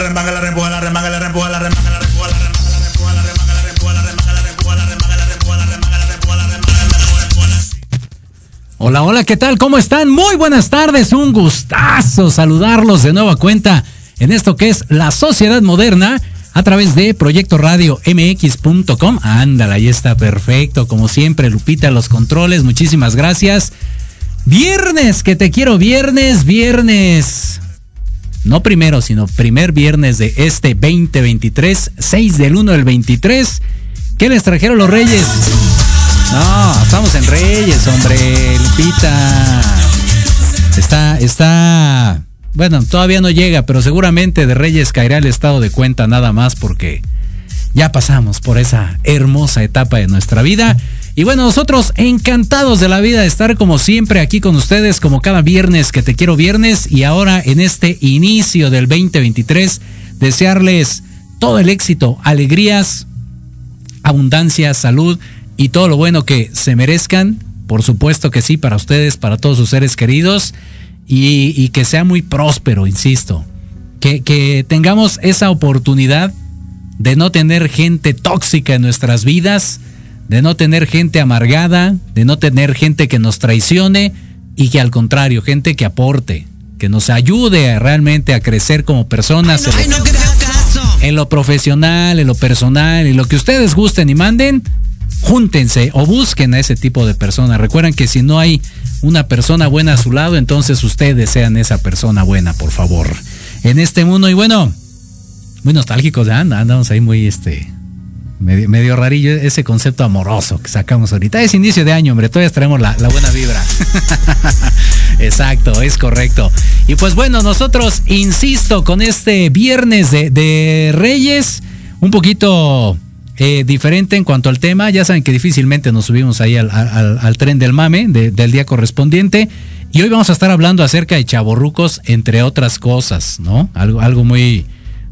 la ¿qué tal? ¿Cómo están? Muy buenas tardes, un gustazo saludarlos de nueva cuenta en esto que es la sociedad moderna a través de Proyecto Radio MX.com. Ándala, ahí está perfecto, como siempre, Lupita, los controles, muchísimas gracias. Viernes, que te quiero, viernes, viernes. No primero, sino primer viernes de este 2023, 6 del 1 del 23. ¿Qué les trajeron los reyes? No, estamos en Reyes, hombre, Lupita. Está, está. Bueno, todavía no llega, pero seguramente de Reyes caerá el estado de cuenta nada más porque ya pasamos por esa hermosa etapa de nuestra vida. Y bueno, nosotros encantados de la vida de estar como siempre aquí con ustedes, como cada viernes que te quiero viernes. Y ahora en este inicio del 2023, desearles todo el éxito, alegrías, abundancia, salud y todo lo bueno que se merezcan. Por supuesto que sí, para ustedes, para todos sus seres queridos. Y, y que sea muy próspero, insisto. Que, que tengamos esa oportunidad de no tener gente tóxica en nuestras vidas, de no tener gente amargada, de no tener gente que nos traicione y que al contrario, gente que aporte, que nos ayude a realmente a crecer como personas Ay, no, ay, no creo caso. en lo profesional, en lo personal, en lo que ustedes gusten y manden, júntense o busquen a ese tipo de personas. Recuerden que si no hay una persona buena a su lado, entonces ustedes sean esa persona buena, por favor. En este mundo, y bueno, muy nostálgicos, ¿eh? andamos ahí muy este. Medio, rarillo ese concepto amoroso que sacamos ahorita. Es inicio de año, hombre. Todavía traemos la, buena vibra. Exacto, es correcto. Y pues bueno, nosotros, insisto, con este viernes de Reyes, un poquito eh, diferente en cuanto al tema. Ya saben que difícilmente nos subimos ahí al, tren del mame de, del día correspondiente. Y hoy vamos a estar hablando acerca de chaborrucos, entre otras cosas, ¿no? Algo, algo muy,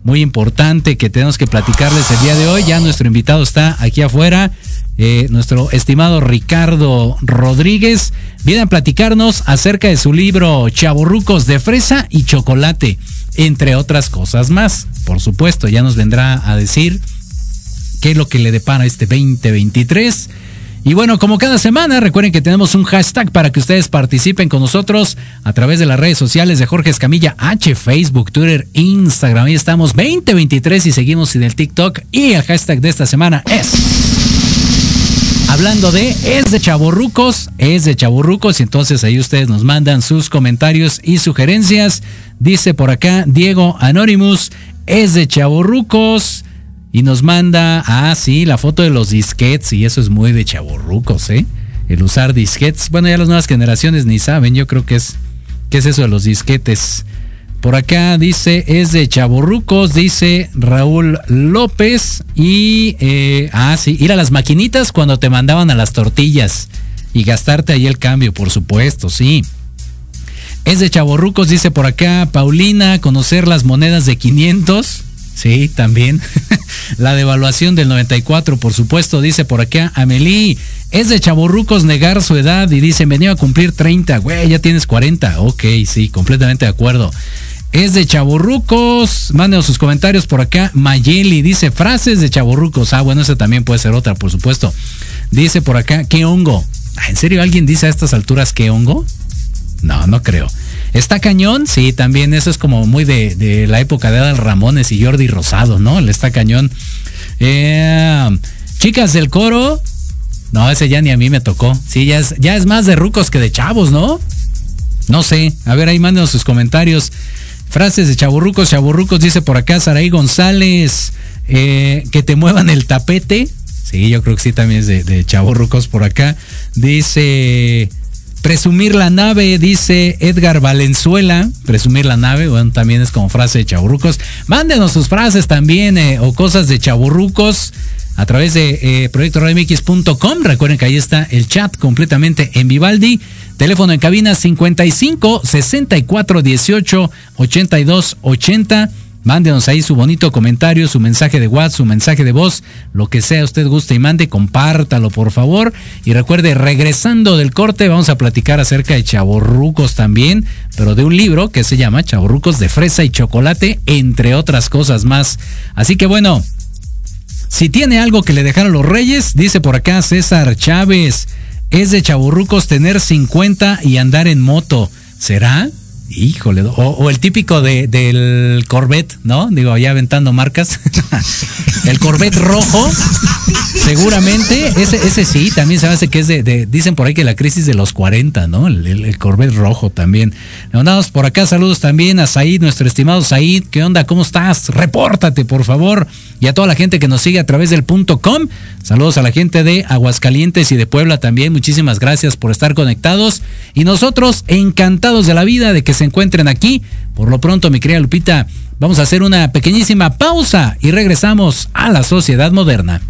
muy importante que tenemos que platicarles el día de hoy. Ya nuestro invitado está aquí afuera, eh, nuestro estimado Ricardo Rodríguez. Viene a platicarnos acerca de su libro Chaborrucos de Fresa y Chocolate, entre otras cosas más. Por supuesto, ya nos vendrá a decir qué es lo que le depara este 2023. Y bueno, como cada semana, recuerden que tenemos un hashtag para que ustedes participen con nosotros a través de las redes sociales de Jorge Escamilla H, Facebook, Twitter, Instagram. Ahí estamos 2023 y seguimos en el TikTok. Y el hashtag de esta semana es. Hablando de es de chaborrucos, es de chaborrucos, y entonces ahí ustedes nos mandan sus comentarios y sugerencias. Dice por acá Diego Anonymous, es de chaborrucos. Y nos manda, ah, sí, la foto de los disquets, y eso es muy de chaborrucos, ¿eh? El usar disquets. Bueno, ya las nuevas generaciones ni saben, yo creo que es, ¿qué es eso de los disquetes? Por acá dice, es de chaborrucos, dice Raúl López. Y, eh, ah, sí, ir a las maquinitas cuando te mandaban a las tortillas y gastarte ahí el cambio, por supuesto, sí. Es de chaborrucos, dice por acá Paulina, conocer las monedas de 500. Sí, también. La devaluación del 94, por supuesto, dice por acá Amelie. Es de chaborrucos negar su edad y dice, venía a cumplir 30, güey, ya tienes 40. Ok, sí, completamente de acuerdo. Es de chaborrucos. Mándenos sus comentarios por acá. Mayeli dice frases de chaborrucos. Ah, bueno, esa también puede ser otra, por supuesto. Dice por acá, ¿qué hongo? ¿En serio alguien dice a estas alturas qué hongo? No, no creo. ¿Está cañón? Sí, también eso es como muy de, la época de Adal Ramones y Jordi Rosado, ¿no? El está cañón. Eh, chicas del coro, No, ese ya ni a mí me tocó. Sí, ya es, ya es más de rucos que de chavos, ¿no? No sé. A ver, ahí mándenos sus comentarios. Frases de chaburrucos, chaburrucos, dice por acá Saraí González. Eh, que te muevan el tapete. Sí, yo creo que sí, también es de, de chaburrucos por acá. Dice. Presumir la nave, dice Edgar Valenzuela. Presumir la nave, bueno, también es como frase de chaburrucos. Mándenos sus frases también eh, o cosas de chaburrucos a través de eh. Recuerden que ahí está el chat completamente en Vivaldi. Teléfono en cabina 55 64 18 82 80. Mándenos ahí su bonito comentario, su mensaje de WhatsApp, su mensaje de voz, lo que sea usted guste y mande, compártalo por favor. Y recuerde, regresando del corte, vamos a platicar acerca de chaborrucos también, pero de un libro que se llama Chaborrucos de fresa y chocolate, entre otras cosas más. Así que bueno, si tiene algo que le dejaron los reyes, dice por acá César Chávez, es de chaburrucos tener 50 y andar en moto. ¿Será? Híjole, o, el típico de, del Corvette, ¿no? Digo, ya aventando marcas. el Corvette rojo, seguramente, ese, sí, también se hace que es de, dicen por ahí que la crisis de los 40, ¿no? El, el, el Corvette rojo también. Le mandamos por acá saludos también a Said, nuestro estimado Said. ¿Qué onda? ¿Cómo estás? Repórtate, por favor. Y a toda la gente que nos sigue a través del punto com. Saludos a la gente de Aguascalientes y de Puebla también. Muchísimas gracias por estar conectados. Y nosotros encantados de la vida de que se encuentren aquí. Por lo pronto, mi querida Lupita, vamos a hacer una pequeñísima pausa y regresamos a la sociedad moderna.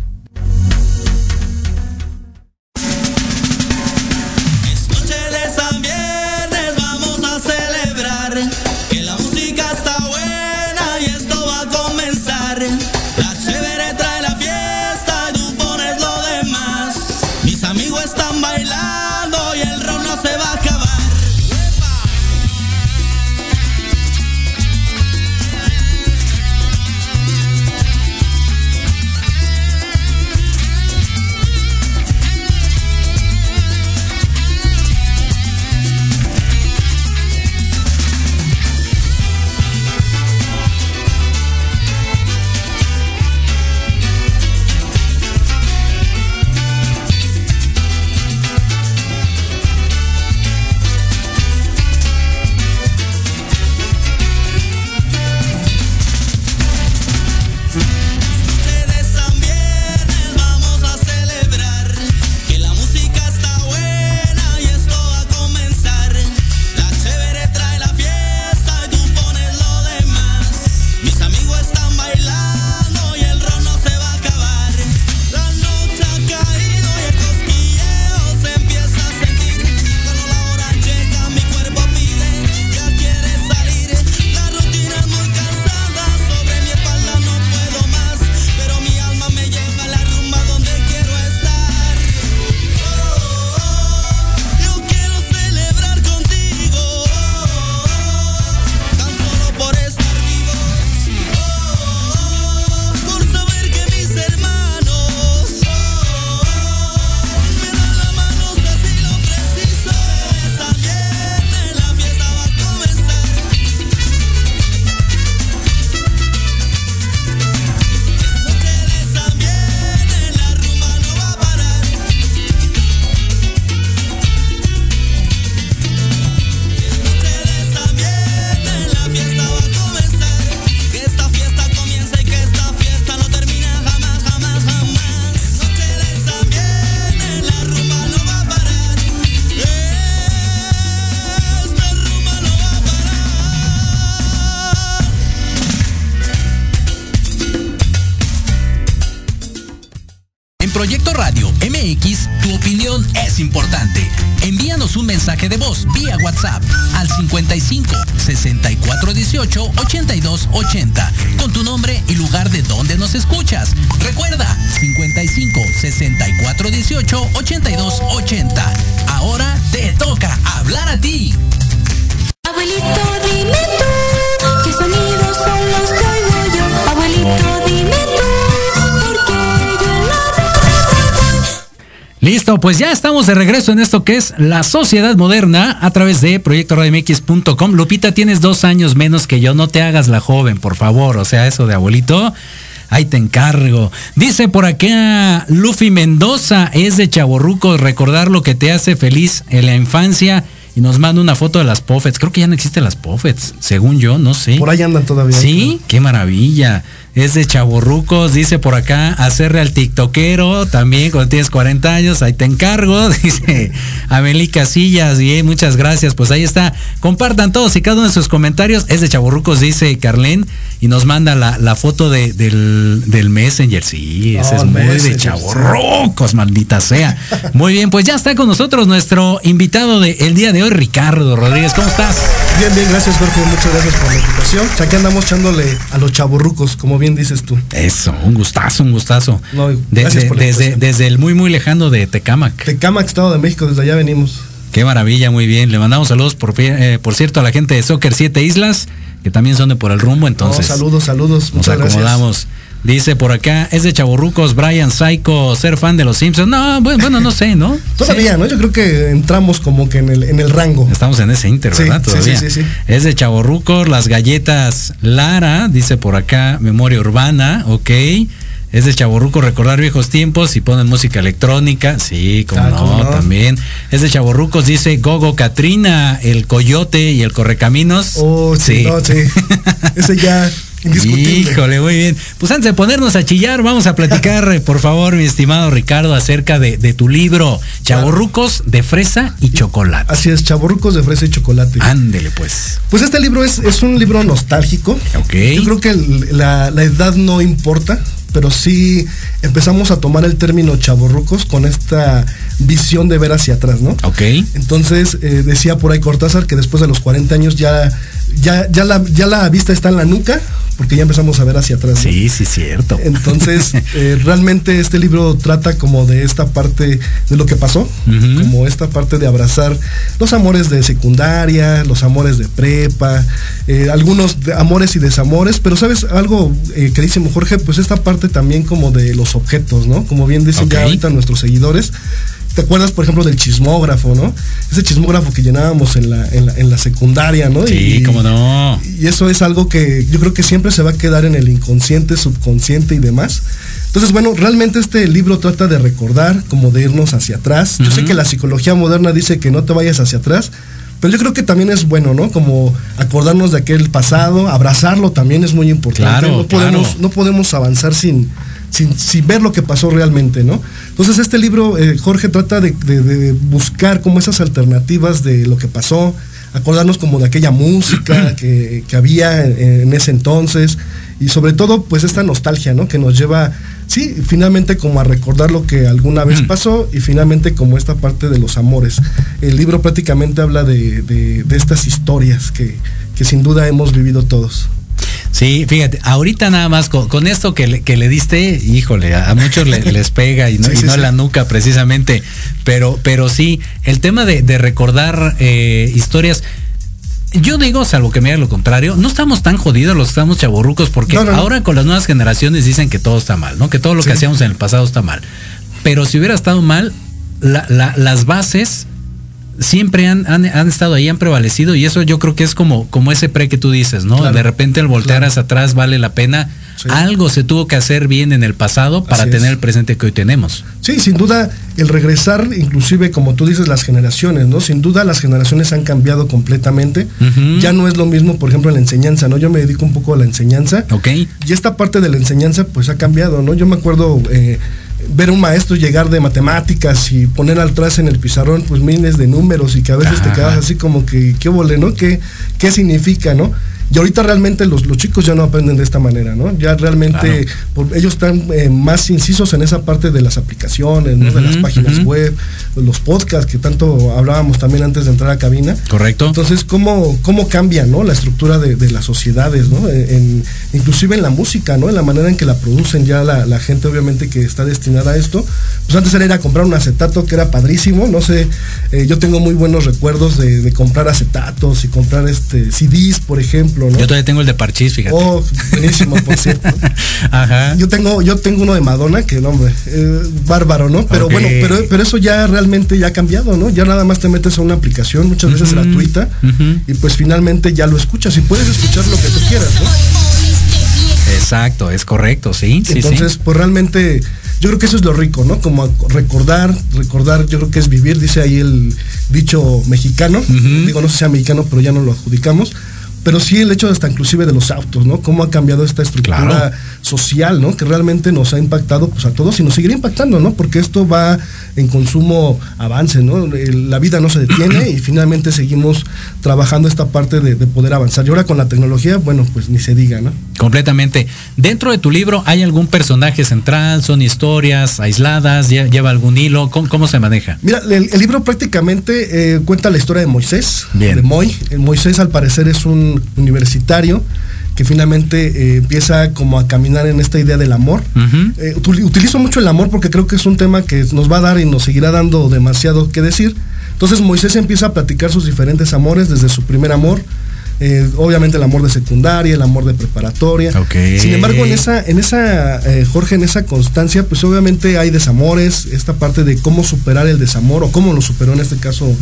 Pues ya estamos de regreso en esto que es la sociedad moderna a través de proyectoradioMX.com. Lupita, tienes dos años menos que yo, no te hagas la joven, por favor. O sea, eso de abuelito. Ahí te encargo. Dice por acá Luffy Mendoza, es de Chaborruco, recordar lo que te hace feliz en la infancia. Y nos manda una foto de las Puffets. Creo que ya no existen las Puffets, según yo, no sé. Por ahí andan todavía. Sí, qué maravilla es de chaborrucos, dice por acá, hacerle al tiktokero también cuando tienes 40 años, ahí te encargo, dice Amelie Casillas, bien, muchas gracias, pues ahí está, compartan todos y cada uno de sus comentarios, es de chaborrucos, dice Carlen, y nos manda la, foto de, del, del, Messenger, sí, ese es muy de chaborrucos, maldita sea. Muy bien, pues ya está con nosotros nuestro invitado del el día de hoy, Ricardo Rodríguez, ¿cómo estás? Bien, bien, gracias Jorge, muchas gracias por la invitación. Aquí andamos echándole a los chaborrucos, como bien dices tú. Eso, un gustazo, un gustazo. desde, desde el muy, muy lejano de Tecamac. Tecamac, Estado de México, desde allá venimos. Qué maravilla, muy bien. Le mandamos saludos, por, eh, por cierto, a la gente de Soccer Siete Islas, que también son de por el rumbo, entonces. saludos, saludos. Nos acomodamos. Dice por acá, es de Chaborrucos, Brian Psycho, ser fan de los Simpsons. No, bueno, no sé, ¿no? Todavía, ¿no? Yo creo que entramos como que en el, en el rango. Estamos en ese inter, ¿verdad? Todavía. Sí, sí, sí, Es de Chaborrucos, las galletas Lara, dice por acá, memoria urbana, ok. Es de Chaborruco recordar viejos tiempos y ponen música electrónica. Sí, como ah, no, también. Es de Chaborrucos, dice Gogo Katrina, el Coyote y el Correcaminos. Oh, sí. sí. Ese ya Híjole, muy bien. Pues antes de ponernos a chillar, vamos a platicar, por favor, mi estimado Ricardo, acerca de, tu libro, Chaborrucos de fresa y chocolate. Así es, Chaborrucos de fresa y chocolate. Ándele, pues. Pues este libro es, es un libro nostálgico. Ok. Yo creo que la, la edad no importa pero sí empezamos a tomar el término chaborrucos con esta visión de ver hacia atrás, ¿no? Ok. Entonces eh, decía por ahí Cortázar que después de los 40 años ya, ya, ya, la, ya la vista está en la nuca, porque ya empezamos a ver hacia atrás. ¿no? Sí, sí, cierto. Entonces, eh, realmente este libro trata como de esta parte de lo que pasó, como esta parte de abrazar los amores de secundaria, los amores de prepa, eh, algunos amores y desamores, pero sabes algo que dice Jorge, pues esta parte también como de los objetos, ¿no? Como bien dicen ya ahorita nuestros seguidores. ¿Te acuerdas, por ejemplo, del chismógrafo, no? Ese chismógrafo que llenábamos en la, en la, secundaria, ¿no? Sí, cómo no. Y eso es algo que yo creo que siempre se va a quedar en el inconsciente, subconsciente y demás. Entonces, bueno, realmente este libro trata de recordar, como de irnos hacia atrás. Yo sé que la psicología moderna dice que no te vayas hacia atrás, pero yo creo que también es bueno, ¿no? Como acordarnos de aquel pasado, abrazarlo también es muy importante. Claro, no, podemos, no podemos avanzar sin, sin, ver lo que pasó realmente, ¿no? Entonces este libro, eh, Jorge, trata de, buscar como esas alternativas de lo que pasó, acordarnos como de aquella música que, que había en, ese entonces y sobre todo pues esta nostalgia, ¿no? Que nos lleva sí, finalmente como a recordar lo que alguna vez mm. pasó y finalmente como esta parte de los amores. El libro prácticamente habla de, estas historias que, sin duda hemos vivido todos. Sí, fíjate, ahorita nada más con, esto que le, que le, diste, híjole, a, muchos les pega y no, y no la nuca precisamente, pero, pero sí, el tema de, recordar eh, historias, yo digo, salvo que me diga lo contrario, no estamos tan jodidos los estamos chaborrucos porque ahora con las nuevas generaciones dicen que todo está mal, ¿no? Que todo lo que hacíamos en el pasado está mal. Pero si hubiera estado mal, las bases siempre han, han, estado ahí, han prevalecido y eso yo creo que es como, como ese pre que tú dices, ¿no? de repente el voltear hacia atrás vale la pena algo se tuvo que hacer bien en el pasado para tener el presente que hoy tenemos. Sí, sin duda, el regresar, inclusive como tú dices, las generaciones, ¿no? Sin duda las generaciones han cambiado completamente. Ya no es lo mismo, por ejemplo, la enseñanza, ¿no? Yo me dedico un poco a la enseñanza. Ok. Y esta parte de la enseñanza, pues ha cambiado, ¿no? Yo me acuerdo... Eh, ver un maestro llegar de matemáticas y poner atrás en el pizarrón pues miles de números y que a veces te quedas así como que qué vole, ¿no? ¿Qué, qué significa, no? Y ahorita realmente los, los chicos ya no aprenden de esta manera, ¿no? Ya realmente ellos están eh, más incisos en esa parte de las aplicaciones, ¿no? de las páginas web, los podcasts que tanto hablábamos también antes de entrar a cabina. Correcto. Entonces, ¿cómo, cómo cambia, ¿no? La estructura de, las sociedades, ¿no? En, inclusive en la música, ¿no? En la manera en que la producen ya la, gente obviamente que está destinada a esto. Pues antes era ir a comprar un acetato que era padrísimo, no sé, eh, yo tengo muy buenos recuerdos de, de comprar acetatos y comprar este CDs, por ejemplo yo todavía tengo el de Parchís, fíjate. Oh, buenísimo, por cierto. Ajá. Yo tengo, yo tengo uno de Madonna, que no, hombre, eh, bárbaro, ¿no? Pero bueno, pero, pero eso ya realmente ya ha cambiado, ¿no? Ya nada más te metes a una aplicación, muchas veces gratuita, y pues finalmente ya lo escuchas y puedes escuchar lo que tú quieras, ¿no? Exacto, es correcto, sí. Entonces, sí. pues realmente, yo creo que eso es lo rico, ¿no? Como recordar, recordar, yo creo que es vivir, dice ahí el dicho mexicano, digo, no sé si sea mexicano, pero ya no lo adjudicamos. Pero sí el hecho hasta inclusive de los autos, ¿no? Cómo ha cambiado esta estructura Claro. social, ¿no? Que realmente nos ha impactado pues a todos y nos seguirá impactando, ¿no? Porque esto va en consumo avance, ¿no? La vida no se detiene y finalmente seguimos trabajando esta parte de, de poder avanzar. Y ahora con la tecnología, bueno, pues ni se diga, ¿no? Completamente. Dentro de tu libro, ¿hay algún personaje central? ¿Son historias aisladas? lle- ¿Lleva algún hilo? ¿Cómo, cómo se maneja? Mira, el, el libro prácticamente eh, cuenta la historia de Moisés, Bien. de Moy. Moisés al parecer es un universitario que finalmente eh, empieza como a caminar en esta idea del amor. Eh, util- utilizo mucho el amor porque creo que es un tema que nos va a dar y nos seguirá dando demasiado que decir. Entonces Moisés empieza a platicar sus diferentes amores desde su primer amor. Eh, obviamente el amor de secundaria, el amor de preparatoria. Sin embargo, en esa, en esa, eh, Jorge, en esa constancia, pues obviamente hay desamores, esta parte de cómo superar el desamor, o cómo lo superó en este caso.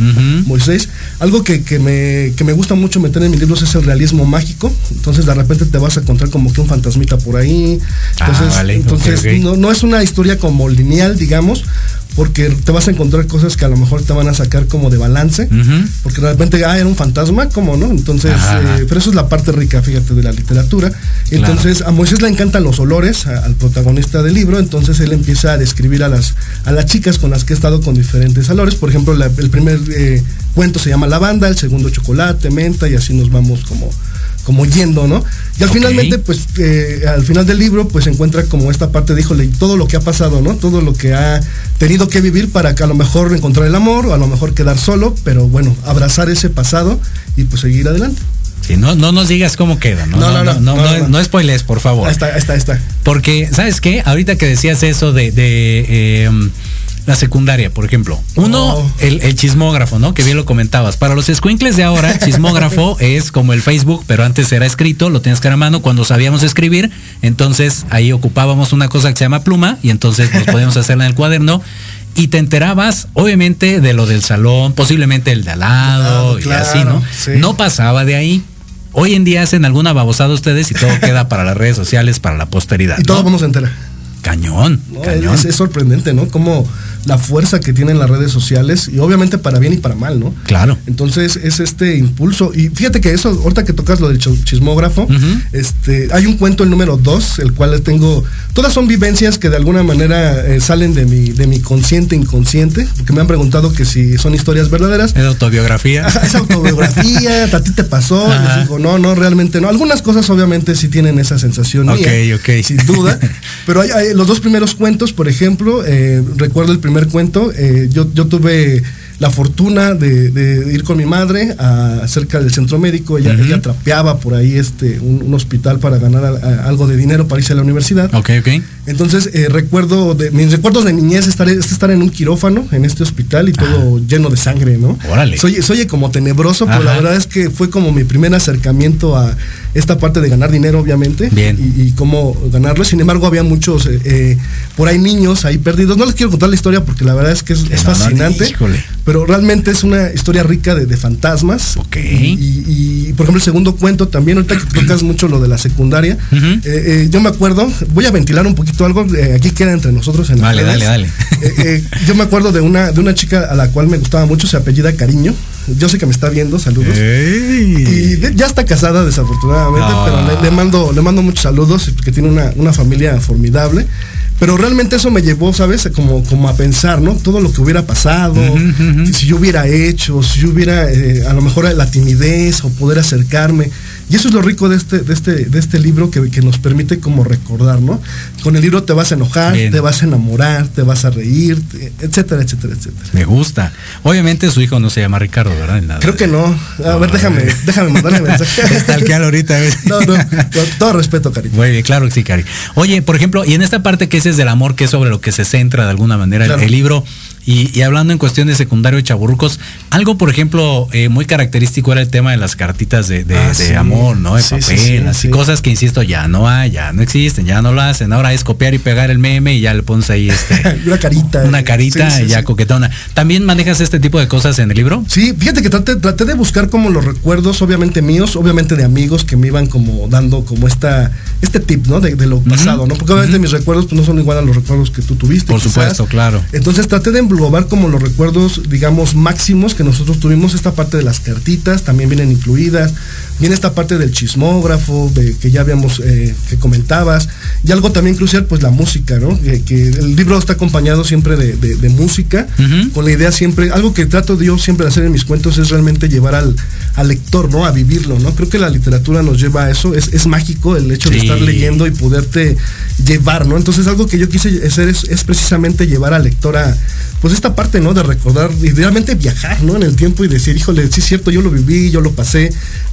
Moisés. Algo que, que me, que me gusta mucho meter en mis libros es el realismo mágico. Entonces de repente te vas a encontrar como que un fantasmita por ahí. Ah, Entonces, vale, entonces. No, no es una historia como lineal, digamos, porque te vas a encontrar cosas que a lo mejor te van a sacar como de balance. Porque de repente, ah, era un fantasma, ¿cómo no? Entonces. Eh, pero eso es la parte rica, fíjate, de la literatura. Entonces, a Moisés le encantan los olores, a- al protagonista del libro, entonces él empieza a describir a las, a las chicas con las que he estado con diferentes olores. Por ejemplo, la- el primer eh, cuento se llama lavanda, el segundo chocolate, menta, y así nos vamos como como yendo, ¿no? Y al finalmente, pues, eh, al final del libro, pues se encuentra como esta parte de, híjole, todo lo que ha pasado, ¿no? Todo lo que ha tenido que vivir para que a lo mejor encontrar el amor, o a lo mejor quedar solo, pero bueno, abrazar ese pasado y pues seguir adelante. Sí, no, no nos digas cómo queda, ¿no? No, no, no, no, no, no, no. no spoilees, por favor. Ahí está, ahí está, está. Porque, ¿sabes qué? Ahorita que decías eso de, de, eh, la secundaria, por ejemplo. Uno, Oh. el, el chismógrafo, ¿no? Que bien lo comentabas. Para los escuincles de ahora, chismógrafo es como el Facebook, pero antes era escrito, lo tienes que a mano cuando sabíamos escribir. Entonces ahí ocupábamos una cosa que se llama pluma y entonces nos podíamos hacerla en el cuaderno. Y te enterabas, obviamente, de lo del salón, posiblemente el de al lado Claro, y así, ¿no? sí. No pasaba de ahí. Hoy en día hacen alguna babosada ustedes y todo queda para las redes sociales, para la posteridad. Y todo ¿no? vamos a enterar. Cañón, ¿no? cañón. Es, es sorprendente, ¿no? Como la fuerza que tienen las redes sociales, y obviamente para bien y para mal, ¿no? Claro. Entonces es este impulso. Y fíjate que eso, ahorita que tocas lo del chismógrafo, este, hay un cuento, el número 2, el cual tengo. Todas son vivencias que de alguna manera eh, salen de mi, de mi consciente inconsciente, porque me han preguntado que si son historias verdaderas. Es autobiografía. Es autobiografía, a ti te pasó, Ajá. les digo, no, no, realmente no. Algunas cosas obviamente sí tienen esa sensación Ok, mía, ok. sin duda. Pero hay, hay los dos primeros cuentos, por ejemplo, eh, recuerdo el primer cuento, eh, yo, yo tuve la fortuna de, de ir con mi madre a, cerca del centro médico, ella, ella trapeaba por ahí este, un, un hospital para ganar a- a- algo de dinero para irse a la universidad. ok, ok. Entonces, eh, recuerdo, de, mis recuerdos de niñez estar, es estar en un quirófano en este hospital y todo lleno de sangre, ¿no? Órale. Soy, soy como tenebroso, pero la verdad es que fue como mi primer acercamiento a esta parte de ganar dinero, obviamente. Bien. Y, y cómo ganarlo. Sin embargo, había muchos, eh, eh, por ahí niños ahí perdidos. No les quiero contar la historia porque la verdad es que es, es No, no, fascinante. híjole. pero realmente es una historia rica de, de fantasmas. Ok. Y, y, por ejemplo, el segundo cuento también, ahorita que tocas mucho lo de la secundaria, yo me acuerdo, voy a ventilar un poquito algo, eh, aquí queda entre nosotros en las Dale, dale, dale. Eh, eh, yo me acuerdo de una, de una chica a la cual me gustaba mucho, se apellida Cariño. Yo sé que me está viendo, saludos. Y de- ya está casada desafortunadamente, No. pero le, le mando, le mando muchos saludos porque tiene una, una familia formidable. Pero realmente eso me llevó, ¿sabes? Como, como a pensar, ¿no? Todo lo que hubiera pasado, si, si yo hubiera hecho, si yo hubiera eh, a lo mejor la timidez o poder acercarme. Y eso es lo rico de este, de este, de este libro que, que nos permite como recordar, ¿no? Con el libro te vas a enojar, Bien. te vas a enamorar, te vas a reír, te- etcétera, etcétera, etcétera. Me gusta. Obviamente su hijo no se llama Ricardo, ¿verdad? Nada Creo de- que no. A ver, déjame, déjame mandarle mensaje. Ahorita. ¿ves? No, no, con todo respeto, cariño. Muy bien, claro que sí, Cari. Oye, por ejemplo, y en esta parte que ese es del amor, que es sobre lo que se centra de alguna manera el, libro, Y, y hablando en cuestión de secundario y chaburrucos, algo, por ejemplo, eh, muy característico era el tema de las cartitas de, de- Ah, de sí. amor, ¿no? De Sí, papel, sí, así sí. cosas que, insisto, ya no hay, ya no existen, ya no lo hacen. Ahora es copiar y pegar el meme y ya le pones ahí este, Una carita. una eh, carita y ya coquetona. ¿También manejas este tipo de cosas en el libro? Sí, fíjate que traté, traté de buscar como los recuerdos, obviamente míos, obviamente de amigos que me iban como dando como esta, este tip, ¿no? De, de lo pasado, ¿no? Porque obviamente mis recuerdos pues, no son igual a los recuerdos que tú tuviste. Por quizás. supuesto, claro. Entonces traté de englobar como los recuerdos, digamos, máximos que nosotros tuvimos, esta parte de las cartitas también vienen incluidas, viene esta parte del chismógrafo, de que ya habíamos, eh, que comentabas, y algo también crucial, pues la música, ¿no? Que, que el libro está acompañado siempre de, de- de música, con la idea siempre, algo que trato de yo siempre de hacer en mis cuentos es realmente llevar al, al lector, ¿no? A vivirlo, ¿no? Creo que la literatura nos lleva a eso, es, es mágico el hecho de estar leyendo y poderte llevar, ¿no? Entonces algo que yo quise hacer es, es precisamente llevar al lector a, pues esta parte, ¿no? De recordar y realmente viajar, ¿no? En el tiempo y decir, híjole, sí es cierto, yo lo viví, yo lo pasé.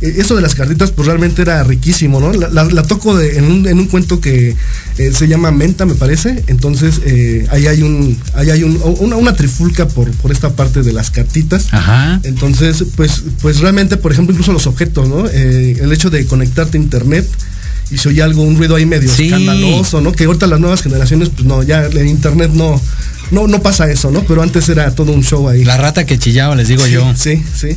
Eh, eso de las cartitas, pues realmente era riquísimo, ¿no? La, la- la toco de, en, un, en un cuento que eh, se llama Menta, me parece. Entonces, eh, ahí hay un, ahí hay un- una, una trifulca por, por esta parte de las cartitas. Ajá. Entonces, pues, pues realmente, por ejemplo, incluso los objetos, ¿no? El hecho de conectarte a internet y se oye algo, un ruido ahí medio Sí. escandaloso, ¿no? Que ahorita las nuevas generaciones, pues no, ya en internet no, no, no pasa eso, ¿no? Pero antes era todo un show ahí. La rata que chillaba, les digo Sí, yo. Sí, sí.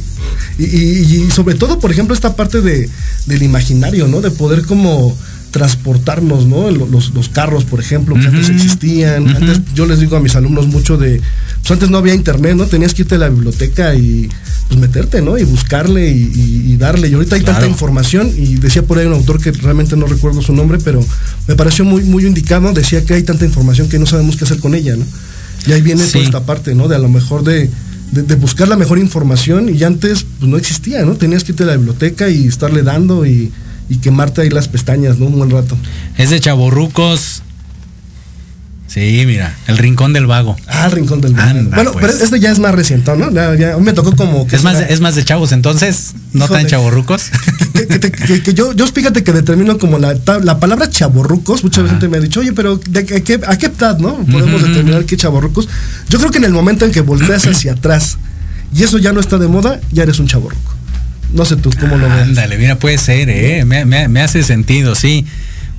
Y, y- y sobre todo, por ejemplo, esta parte de, del imaginario, ¿no? De poder como transportarnos, ¿no? Lo- Los, los carros, por ejemplo, que antes existían. Antes yo les digo a mis alumnos mucho de, pues antes no había internet, ¿no? Tenías que irte a la biblioteca y pues meterte, ¿no? Y buscarle y, y- y darle. Y ahorita hay Claro. tanta información y decía por ahí un autor que realmente no recuerdo su nombre, pero me pareció muy, muy indicado. Decía que hay tanta información que no sabemos qué hacer con ella, ¿no? Y ahí viene Sí. toda esta parte, ¿no? De a lo mejor de, de, de buscar la mejor información y antes pues, no existía, ¿no? Tenías que irte a la biblioteca y estarle dando y, y quemarte ahí las pestañas, ¿no? Un buen rato. Es de chaborrucos. Sí, mira, el rincón del vago. Ah, el rincón del Vago. Anda, Bueno, pues. pero este ya es más reciente, ¿no? Ya, ya me tocó como que Es más, de, es más de chavos, entonces, no tan Híjole. chaborrucos. que, que te- que- que yo, yo fíjate que determino como la, la palabra chaborrucos, mucha Ajá. gente me ha dicho, oye, pero ¿de a, qué, a qué edad, no? Podemos determinar qué chaborrucos. Yo creo que en el momento en que volteas hacia atrás y eso ya no está de moda, ya eres un chaborruco. No sé tú cómo lo ves. Ándale, mira, puede ser, ¿eh? Me, me- me hace sentido, sí.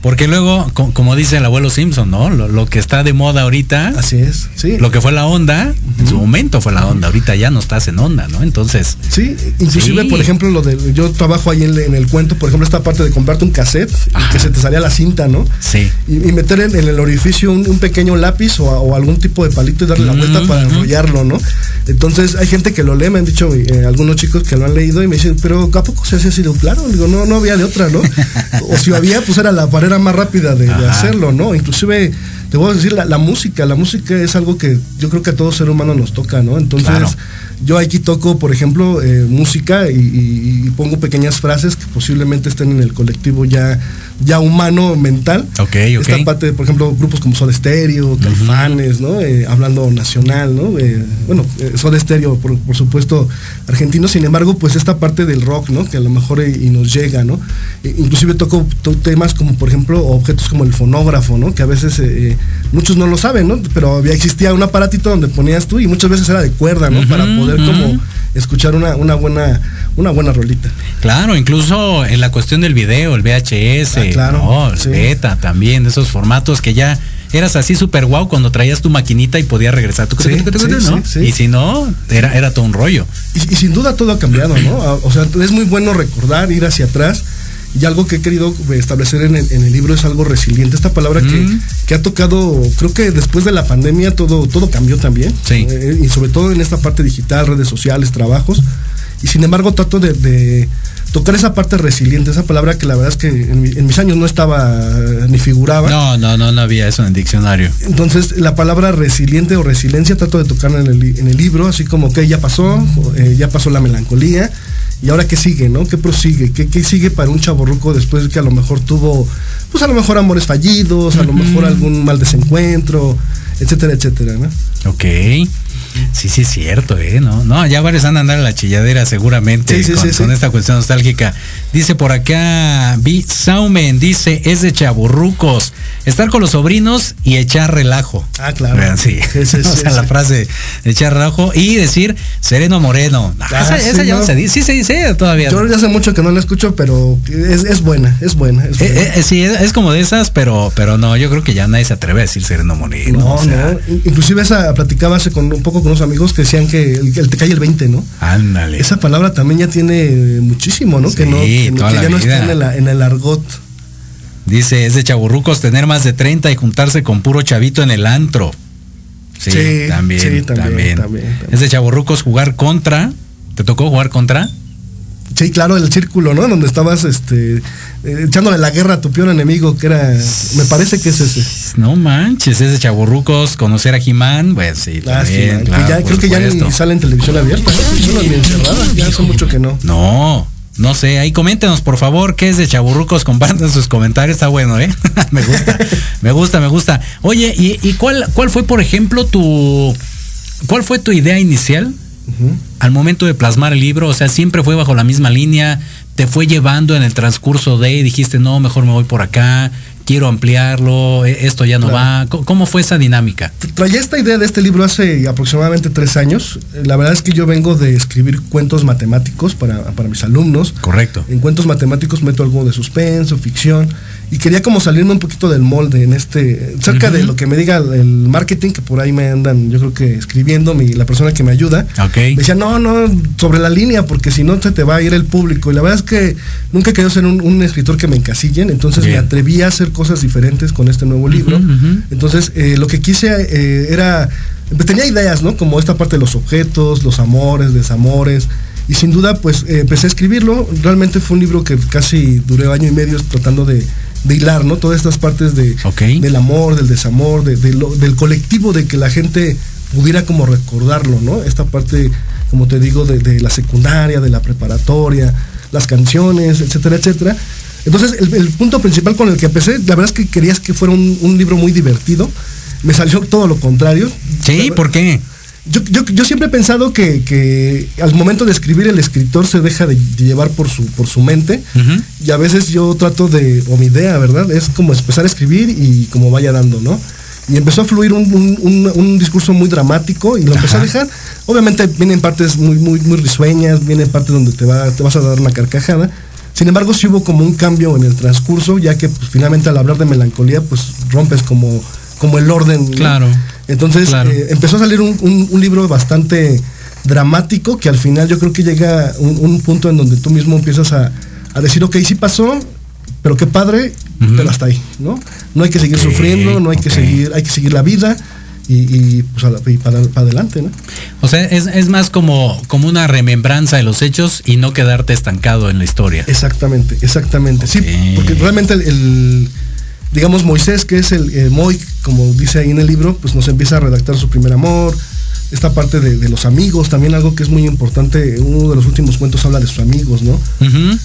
Porque luego, co- como dice el abuelo Simpson, ¿no? Lo, lo que está de moda ahorita, Así es, sí. lo que fue la onda, en su momento fue la onda, ahorita ya no estás en onda, ¿no? Entonces, Sí, inclusive, Sí. por ejemplo, lo de yo trabajo ahí en, en el cuento, por ejemplo, esta parte de comprarte un cassette y que se te salía la cinta, ¿no? sí. Y, y meter en, en el orificio un, un pequeño lápiz o, o algún tipo de palito y darle la vuelta para enrollarlo, ¿no? Entonces hay gente que lo lee, me han dicho eh, algunos chicos que lo han leído y me dicen, pero ¿a poco se hace así? Digo, claro, digo, no, no había de otra, ¿no? o si había, pues era la manera más rápida de, hacerlo, ¿no? Inclusive, te voy a decir, la, la música, la música es algo que yo creo que a todo ser humano nos toca, ¿no? Entonces, Claro. yo aquí toco, por ejemplo, eh, música y, y- y pongo pequeñas frases que posiblemente estén en el colectivo ya, ya humano, mental. Ok, ok. Esta parte, por ejemplo, grupos como Soda Stereo, Caifanes, ¿no? Eh, hablando nacional, ¿no? Eh, bueno, Soda Stereo, por, por supuesto, argentino. Sin embargo, pues esta parte del rock, ¿no? Que a lo mejor y nos llega, ¿no? Inclusive toco to- temas como, por ejemplo, objetos como el fonógrafo, ¿no? Que a veces muchos no lo saben, ¿no? Pero había, existía un aparatito donde ponías tú y muchas veces era de cuerda, ¿no? Para poder como escuchar una, una buena una buena rolita. Claro, incluso en la cuestión del video, el VHS, Ah, claro, ¿no? el sí. beta también, esos formatos que ya eras así súper guau cuando traías tu maquinita y podías regresar. Y si no, era, era todo un rollo. Y, y sin duda todo ha cambiado, ¿no? O sea, es muy bueno recordar, ir hacia atrás. Y algo que he querido establecer en el, en el libro es algo resiliente. Esta palabra que, Mm. que ha tocado, creo que después de la pandemia todo, todo cambió también. Sí. Eh, y sobre todo en esta parte digital, redes sociales, trabajos. Y sin embargo trato de, de tocar esa parte resiliente, esa palabra que la verdad es que en, mi- en mis años no estaba ni figuraba. No, no, no, no había eso en el diccionario. Entonces, la palabra resiliente o resiliencia trato de tocarla en el, li- en el libro, así como que ya pasó, eh, ya pasó la melancolía, y ahora qué sigue, ¿no? ¿Qué prosigue? ¿Qué, qué sigue para un chaborruco después de que a lo mejor tuvo, pues a lo mejor amores fallidos, a lo mejor algún mal desencuentro, etcétera, etcétera, ¿no? Ok. Sí, sí, es cierto, ¿eh? No, no ya varios andan a andar a la chilladera seguramente Sí, sí, con, sí, sí. con esta cuestión nostálgica. Dice por acá, Vi Saumen, dice, es de chaburrucos. Estar con los sobrinos y echar relajo. Ah, claro. Sí, o sea, la frase de echar relajo y decir sereno moreno. Ah, Ah, esa ya no no. se dice, sí se dice todavía. Yo ya hace mucho que no la escucho, pero es, es buena, es buena. Es buena. Eh, eh, sí, es, es como de esas, pero, pero no, yo creo que ya nadie se atreve a decir sereno moreno. no, o sea, no. Inclusive esa platicaba hace con un poco con unos amigos que decían que el, el te cae el 20, ¿no? Ándale. Esa palabra también ya tiene muchísimo, ¿no? Sí, que no, que, toda que la ya no está en el, en el argot. Dice, es de chaburrucos tener más de 30 y juntarse con puro chavito en el antro. Sí, Sí, también, sí, también, también, también, también. Es de chaburrucos jugar contra. ¿Te tocó jugar contra? Sí, claro, el círculo, ¿no? Donde estabas este, eh, echándole la guerra a tu peor enemigo, que era. Me parece que es ese. No manches, es de chaburrucos conocer a Jimán. Pues sí, Ah, sí, que ya- creo que ya ni sale en televisión abierta, ¿no? Ni encerrada, ya hace mucho que no. No, no sé, ahí coméntenos por favor qué es de Chaburrucos, compartan sus comentarios, está bueno, ¿eh? me gusta, me gusta, me gusta. Oye, ¿y, y cuál, cuál fue, por ejemplo, tu, cuál fue tu idea inicial Al momento de plasmar el libro? O sea, siempre fue bajo la misma línea, te fue llevando en el transcurso de, y dijiste, no, mejor me voy por acá, quiero ampliarlo, e- esto ya no Claro. va. ¿Cómo- ¿Cómo fue esa dinámica? Traía esta idea de este libro hace aproximadamente tres años. La verdad es que yo vengo de escribir cuentos matemáticos para, para mis alumnos. Correcto. En cuentos matemáticos meto algo de suspenso, ficción. Y quería como salirme un poquito del molde en este, cerca de lo que me diga el marketing, que por ahí me andan, yo creo que escribiendo, mi, la persona que me ayuda. Ok. Me decía, no, no, sobre la línea, porque si no se te va a ir el público. Y la verdad es que nunca he querido ser un, un escritor que me encasillen, entonces Bien. me atreví a hacer cosas diferentes con este nuevo libro. Entonces, eh, lo que quise eh, era, tenía ideas, ¿no? Como esta parte de los objetos, los amores, desamores. Y sin duda, pues eh, empecé a escribirlo. Realmente fue un libro que casi duré año y medio tratando de, de hilar, ¿no? Todas estas partes de, del amor, del desamor, de- de lo- del colectivo, de que la gente pudiera como recordarlo, ¿no? Esta parte, como te digo, de, de la secundaria, de la preparatoria, las canciones, etcétera, etcétera. Entonces, el, el punto principal con el que empecé, la verdad es que querías que fuera un, un libro muy divertido. Me salió todo lo contrario. Sí, ¿por qué? Yo, yo, yo siempre he pensado que, que al momento de escribir el escritor se deja de, llevar por su, por su mente y a veces yo trato de, o mi idea, ¿verdad? Es como empezar a escribir y como vaya dando, ¿no? Y empezó a fluir un, un- un- un discurso muy dramático y lo empecé Ajá. a dejar. Obviamente vienen partes muy, muy, muy risueñas, vienen partes donde te, va, te vas a dar una carcajada. Sin embargo, sí hubo como un cambio en el transcurso, ya que pues, finalmente al hablar de melancolía, pues rompes como, como el orden. ¿no? Entonces Claro. eh, empezó a salir un, un- un libro bastante dramático que al final yo creo que llega un, un punto en donde tú mismo empiezas a, a decir, ok, sí pasó, pero qué padre, pero hasta ahí, ¿no? No hay que seguir sufriendo, no hay que seguir, hay que seguir la vida y, y, pues a la- y para, para adelante, ¿no? O sea, es, es más como, como una remembranza de los hechos y no quedarte estancado en la historia. Exactamente, exactamente. Sí, porque realmente el, el- digamos, Moisés, que es el eh, Moy, como dice ahí en el libro, pues nos empieza a redactar su primer amor, esta parte de, de los amigos, también algo que es muy importante, uno de los últimos cuentos habla de sus amigos, ¿no?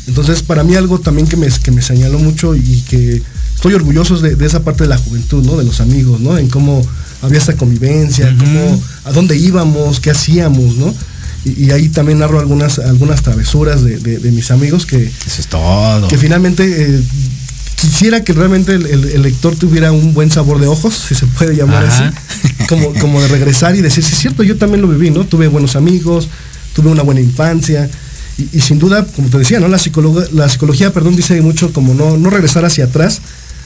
Entonces, para mí algo también que me, que me señaló mucho y que estoy orgulloso de, de esa parte de la juventud, ¿no? De los amigos, ¿no? En cómo había esta convivencia, cómo, a dónde íbamos, qué hacíamos, ¿no? Y, y ahí también narro algunas, algunas travesuras de, de- de mis amigos que, Eso es todo. que finalmente eh, quisiera que realmente el, el- el lector tuviera un buen sabor de ojos, si se puede llamar Ajá. así, como, como de regresar y decir, sí es cierto, yo también lo viví, ¿no? Tuve buenos amigos, tuve una buena infancia. Y, y sin duda, como te decía, ¿no? La, la psicología, perdón, dice mucho como no, no regresar hacia atrás.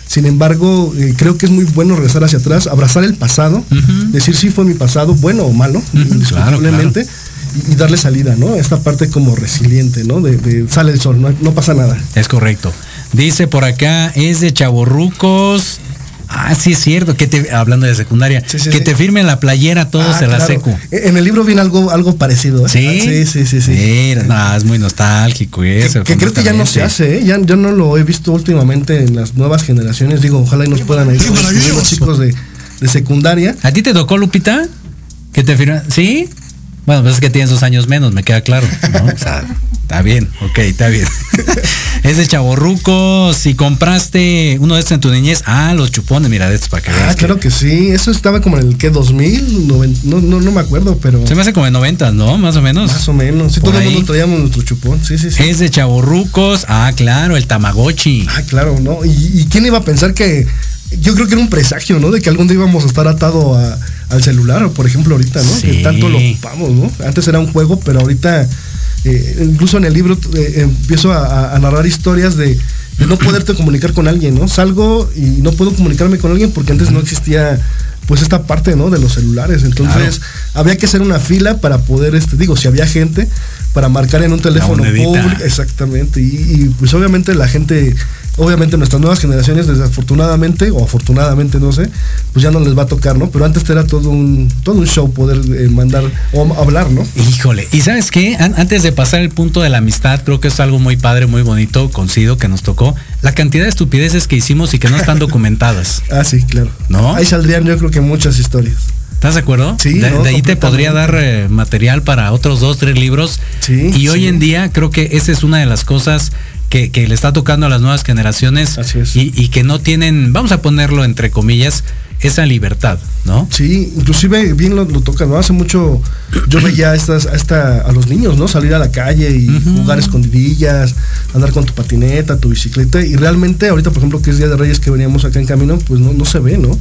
Sin embargo, eh, creo que es muy bueno regresar hacia atrás, abrazar el pasado, decir si fue mi pasado, bueno o malo, indiscutiblemente, Y, y darle salida, ¿no? Esta parte como resiliente, ¿no? De, de sale el sol, no, no pasa nada. Es correcto. Dice por acá, es de chaborrucos. Ah, sí es cierto, que te, hablando de secundaria, Sí, sí, que sí. te firme la playera todos Ah, en la claro. secu. En el libro viene algo, algo parecido. ¿eh? ¿Sí? Sí, sí, sí. sí. Mira, no, es muy nostálgico Que, eso. que creo que ya no se hace, ¿eh? ya, yo no lo he visto últimamente en las nuevas generaciones. Digo, ojalá y nos puedan ayudar los chicos de, de secundaria. ¿A ti te tocó, Lupita? Que te firma. ¿Sí? Bueno, pues es que tienes dos años menos, me queda claro. ¿no? O sea, está bien, ok, está bien. Es de chaborruco. Si compraste uno de estos en tu niñez, ah, los chupones, mira, de estos para que veas. Ah, claro que sí. Eso estaba como en el que 2000, noven- no, no, no me acuerdo, pero Se me hace como en 90, ¿no? Más o menos. más o menos. Sí, Por todo el mundo traíamos nuestro chupón. Sí, sí, sí. Es de chaborrucos. Ah, claro, el Tamagotchi. Ah, claro, ¿no? ¿Y, y quién iba a pensar que yo creo que era un presagio, ¿no? De que algún día íbamos a estar atado a- al celular, o por ejemplo ahorita, ¿no? Sí. Que tanto lo ocupamos, ¿no? Antes era un juego, pero ahorita, eh, incluso en el libro eh, empiezo a, narrar historias de, de no poderte comunicar con alguien, ¿no? Salgo y no puedo comunicarme con alguien porque antes no existía pues esta parte, ¿no? De los celulares. Entonces, había que hacer una fila para poder, este, digo, si había gente, para marcar en un teléfono público. Exactamente. Y, y, pues obviamente la gente, obviamente nuestras nuevas generaciones, desafortunadamente, o afortunadamente, no sé, pues ya no les va a tocar, ¿no? Pero antes era todo un, todo un show poder eh, mandar o hablar, ¿no? Híjole, y sabes qué, An- antes de pasar el punto de la amistad, creo que es algo muy padre, muy bonito, coincido que nos tocó, la cantidad de estupideces que hicimos y que no están documentadas. Ah, sí, claro. ¿No? Ahí saldrían yo creo que muchas historias. ¿Estás de acuerdo? Sí, De, no, de ahí te podría dar eh, material para otros dos, tres libros. Sí, y hoy sí. en día creo que esa es una de las cosas que, que le está tocando a las nuevas generaciones Así es. Y, y que no tienen, vamos a ponerlo entre comillas, esa libertad, ¿no? Sí, inclusive bien lo, lo toca, ¿no? Hace mucho yo veía a, estas, a, esta, a los niños, ¿no? Salir a la calle y jugar escondidillas, andar con tu patineta, tu bicicleta. Y realmente ahorita, por ejemplo, que es Día de Reyes que veníamos acá en camino, pues no, no se ve, ¿no?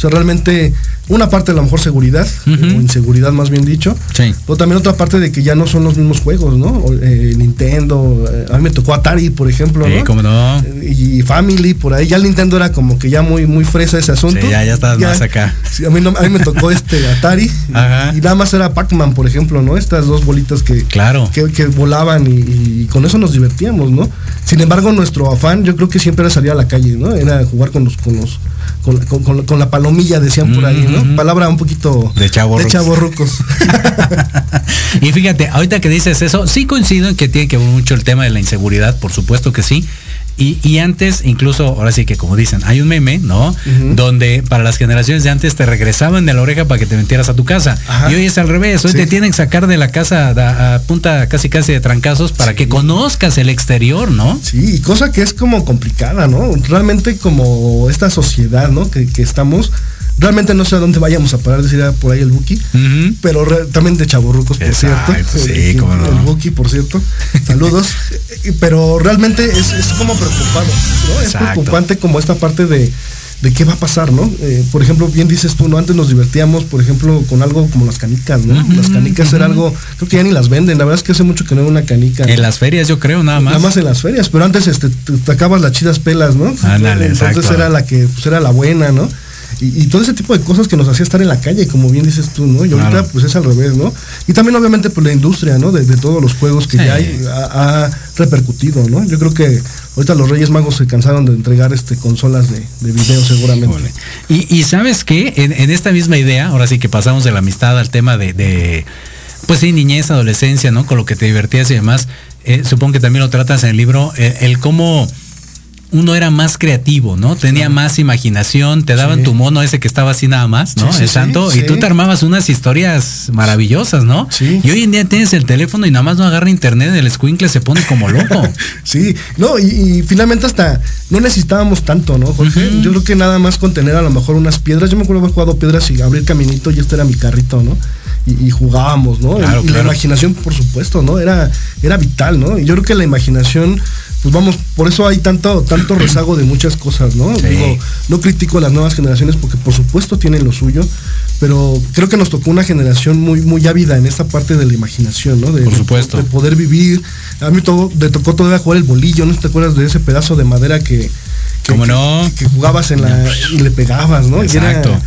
O sea, realmente una parte a lo mejor seguridad, o inseguridad más bien dicho. Sí. Pero también otra parte de que ya no son los mismos juegos, ¿no? Eh, Nintendo, eh, a mí me tocó Atari, por ejemplo, Sí, ¿no? cómo no. y Family por ahí ya el Nintendo era como que ya muy muy fresa ese asunto Sí, ya- ya estabas más acá. sí, a mí no- a mí me tocó este Atari y, Ajá. y nada más era Pac-Man por ejemplo no estas dos bolitas que Claro. que, que volaban y, y con eso nos divertíamos no sin embargo nuestro afán yo creo que siempre era salir a la calle no era jugar con los con los con, con- con- con la palomilla decían por ahí no palabra un poquito De chavorrucos. de chavorrucos. y fíjate, ahorita que dices eso, sí coincido en que tiene que ver mucho el tema de la inseguridad, por supuesto que sí. Y, y antes, incluso, ahora sí que como dicen, hay un meme, ¿no? Donde para las generaciones de antes te regresaban de la oreja para que te metieras a tu casa. Ajá. Y hoy es al revés, hoy Sí. te tienen que sacar de la casa a, a punta casi casi de trancazos para que conozcas el exterior, ¿no? Sí, y cosa que es como complicada, ¿no? Realmente como esta sociedad, ¿no? Que, que estamos, realmente no sé a dónde vayamos a parar, decía por ahí el Buki, pero re- también de chaburrucos, por Exacto, cierto. sí, El- cómo no. El Buki, por cierto. Saludos. Eh, pero realmente es, es como preocupado, ¿no? Es preocupante como esta parte de, de qué va a pasar, ¿no? Eh, por ejemplo, bien dices tú, ¿no? Antes nos divertíamos, por ejemplo, con algo como las canicas, ¿no? Las canicas era algo, creo que ya ni las venden, la verdad es que hace mucho que no veo una canica. En las ferias yo creo, nada más. Nada más en las ferias, pero antes este, te, te acabas las chidas pelas, ¿no? Ándale, Entonces exacto. era la que, pues era la buena, ¿no? Y, y todo ese tipo de cosas que nos hacía estar en la calle, como bien dices tú, ¿no? Y ahorita Claro. pues es al revés, ¿no? Y también obviamente pues la industria, ¿no? De, de todos los juegos que Sí. ya hay ha, ha repercutido, ¿no? Yo creo que ahorita los Reyes Magos se cansaron de entregar este consolas de, de video seguramente. Y, y sabes qué, en, en esta misma idea, ahora sí que pasamos de la amistad al tema de, de, pues sí, niñez, adolescencia, ¿no? Con lo que te divertías y demás. Eh, supongo que también lo tratas en el libro, eh, el cómo uno era más creativo, ¿no? Tenía más imaginación, te daban Sí. tu mono ese que estaba así nada más, ¿no? Sí, sí, el santo, y tú te armabas unas historias maravillosas, ¿no? Sí. Y hoy en día tienes el teléfono y nada más no agarra internet, el escuincle se pone como loco. Sí, no, y, y finalmente hasta no necesitábamos tanto, ¿no, Jorge? Yo creo que nada más con tener a lo mejor unas piedras. Yo me acuerdo haber jugado piedras y abrir caminito y este era mi carrito, ¿no? Y, y jugábamos, ¿no? Claro, y, la imaginación, por supuesto, ¿no? Era, era vital, ¿no? Y yo creo que la imaginación, pues vamos, por eso hay tanto, tanto rezago de muchas cosas, ¿no? Sí. Digo, no critico a las nuevas generaciones porque por supuesto tienen lo suyo, pero creo que nos tocó una generación muy, muy ávida en esta parte de la imaginación, ¿no? De, Por supuesto. de poder vivir. A mí todo, me tocó todavía jugar el bolillo, ¿no te acuerdas de ese pedazo de madera que, que, ¿Cómo que- no? que jugabas en la y le pegabas, ¿no? Y Exacto. era,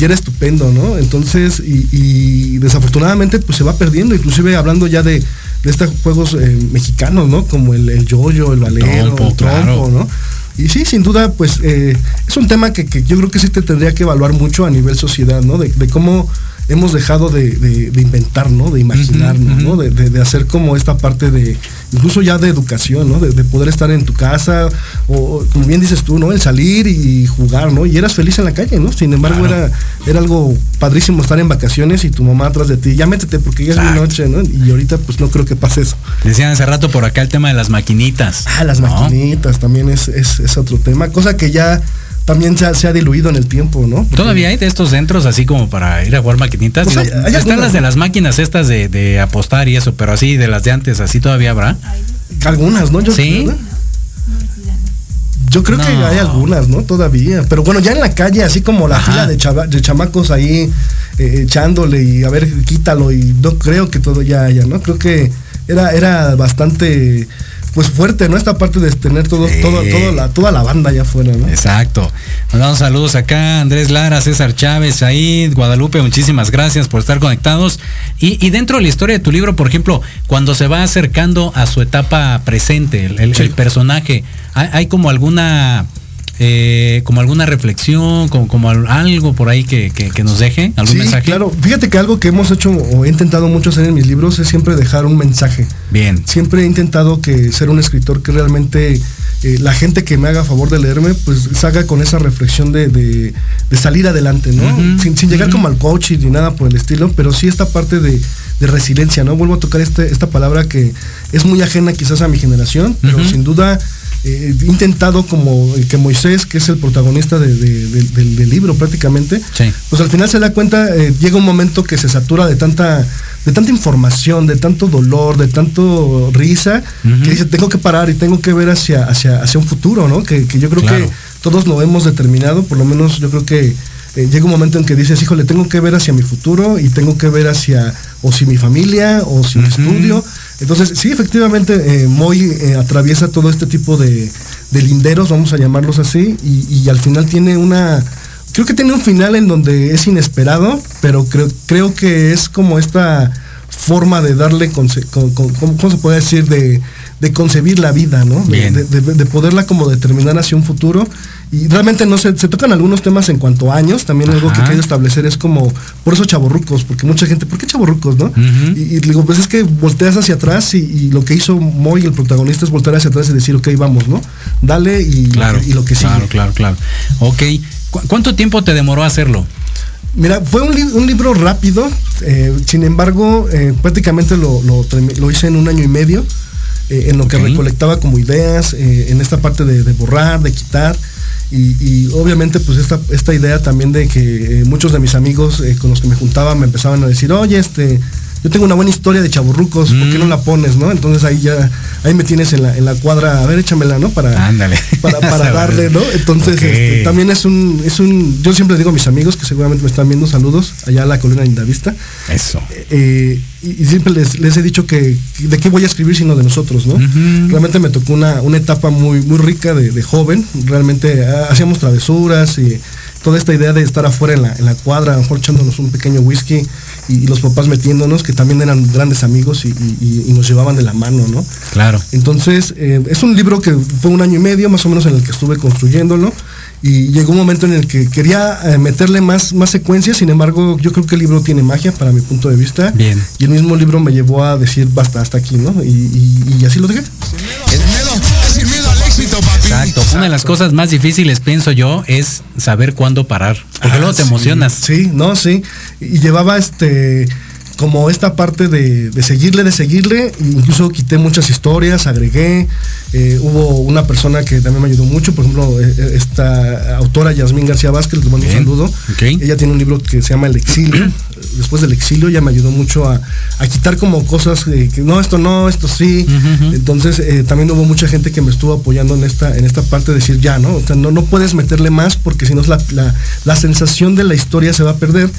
y era estupendo, ¿no? Entonces, y, y desafortunadamente pues se va perdiendo, inclusive hablando ya de, de estos juegos eh, mexicanos, ¿no? Como el, el yoyo, el valero, trompo, el trompo, claro. ¿no? Y sí, sin duda, pues eh, es un tema que, que yo creo que sí te tendría que evaluar mucho a nivel sociedad, ¿no? De, de cómo hemos dejado de, de- de inventar, ¿no? De imaginarnos, ¿no? De, de- de hacer como esta parte de incluso ya de educación, ¿no? De, de poder estar en tu casa, o, como bien dices tú, ¿no? El salir y jugar, ¿no? Y eras feliz en la calle, ¿no? Sin embargo, Claro. era, era algo padrísimo estar en vacaciones y tu mamá atrás de ti, ya métete porque ya es mi noche, ¿no? Y ahorita pues no creo que pase eso. Decían hace rato por acá el tema de las maquinitas. Ah, las ¿no? maquinitas también es, es, es otro tema, cosa que ya también se ha, se ha diluido en el tiempo, ¿no? Porque- Todavía hay de estos centros así como para ir a jugar maquinitas. Pues Digo, hay- hay están algunas, las de las máquinas estas de, de apostar y eso, pero así de las de antes, así todavía habrá. Algunas, ¿no? Yo, Sí. ¿verdad? Yo creo que hay algunas, ¿no? Todavía. Pero bueno, ya en la calle, así como la Ajá. fila de, chava- de chamacos ahí eh, echándole y a ver, quítalo. Y no creo que todo ya haya, ¿no? Creo que era, era bastante, pues fuerte, ¿no? Esta parte de tener todo, Sí. todo, todo la, toda la banda allá afuera, ¿no? Exacto. Mandamos saludos acá, Andrés Lara, César Chávez, ahí, Guadalupe, muchísimas gracias por estar conectados. Y, y dentro de la historia de tu libro, por ejemplo, cuando se va acercando a su etapa presente, el, el- Sí. el personaje, ¿hay, hay como alguna... eh, como alguna reflexión, como, como al- algo por ahí que, que- que nos deje, algún Sí, mensaje. claro. Fíjate que algo que hemos hecho o he intentado mucho hacer en mis libros es siempre dejar un mensaje. Bien. siempre he intentado que ser un escritor que realmente eh, la gente que me haga favor de leerme, pues salga con esa reflexión de, de- de salir adelante, ¿no? Sin, sin llegar como al coaching ni nada por el estilo, pero sí esta parte de, de resiliencia, ¿no? Vuelvo a tocar este, esta palabra que es muy ajena quizás a mi generación, pero sin duda eh, intentado como eh, que Moisés, que es el protagonista de- de- de- del, del libro prácticamente, Sí. pues al final se da cuenta, eh, llega un momento que se satura de tanta, de tanta información, de tanto dolor, de tanto risa, que dice, tengo que parar y tengo que ver hacia, hacia, hacia un futuro, ¿no? Que, que yo creo Claro. que todos lo hemos determinado, por lo menos yo creo que eh, llega un momento en que dices, híjole, tengo que ver hacia mi futuro y tengo que ver hacia, o si mi familia, o si mi estudio. Entonces, sí, efectivamente, eh, Moy eh, atraviesa todo este tipo de, de linderos, vamos a llamarlos así, y, y al final tiene una... Creo que tiene un final en donde es inesperado, pero creo, creo que es como esta forma de darle, con- con- ¿cómo, cómo se puede decir? De, de concebir la vida, ¿no? De, poderla como determinar hacia un futuro. Y realmente no se, se tocan algunos temas en cuanto a años, también algo que quiero establecer es como, por eso chaborrucos, porque mucha gente, ¿por qué chaborrucos, no? Y, y digo, pues es que volteas hacia atrás y, y lo que hizo Moy, el protagonista, es voltear hacia atrás y decir, ok, vamos, ¿no? Dale y, Claro. y lo que sigue. Claro, claro, claro. Ok. ¿Cu- ¿Cuánto tiempo te demoró hacerlo? Mira, fue un, li- un libro rápido, eh, sin embargo, eh, prácticamente lo, lo termi- lo hice en un año y medio, eh, en lo que recolectaba como ideas, eh, en esta parte de, de borrar, de quitar, y, y obviamente pues esta, esta idea también de que eh, muchos de mis amigos eh, con los que me juntaba me empezaban a decir, oye, este, yo tengo una buena historia de chaburrucos, ¿por qué Mm. no la pones, no? Entonces ahí ya, ahí me tienes en la, en la cuadra, a ver, échamela, ¿no? Para, Ándale. para, para darle, ¿no? Entonces, este, también es un, es un, yo siempre digo a mis amigos que seguramente me están viendo, saludos, allá a la colina Lindavista, Eso. eh, y, y siempre les, les he dicho que de qué voy a escribir sino de nosotros, ¿no? Realmente me tocó una, una etapa muy, muy rica de, de joven, realmente ah, hacíamos travesuras y toda esta idea de estar afuera en la, en la cuadra, a lo mejor echándonos un pequeño whisky y, y los papás metiéndonos, que también eran grandes amigos y, y- y- y nos llevaban de la mano, ¿no? Claro. Entonces, eh, es un libro que fue un año y medio más o menos en el que estuve construyéndolo y llegó un momento en el que quería eh, meterle más, más secuencias, sin embargo, yo creo que el libro tiene magia para mi punto de vista. Bien. Y el mismo libro me llevó a decir basta hasta aquí, ¿no? Y, y- y así lo dejé. Sin Exacto. Una de las cosas más difíciles, pienso yo, es saber cuándo parar. Porque Ah, luego te sí, emocionas. Sí, no, sí. Y llevaba este como esta parte de, de seguirle, de seguirle, incluso quité muchas historias, agregué, eh, hubo una persona que también me ayudó mucho, por ejemplo, eh, eh, esta autora Yasmín García Vázquez, le mando un saludo, ok. ella tiene un libro que se llama El Exilio, después del exilio ella me ayudó mucho a, a quitar como cosas eh, que no, esto no, esto sí, entonces eh, también hubo mucha gente que me estuvo apoyando en esta, en esta parte de decir ya, ¿no? O sea, no, no puedes meterle más porque si no la, la, la sensación de la historia se va a perder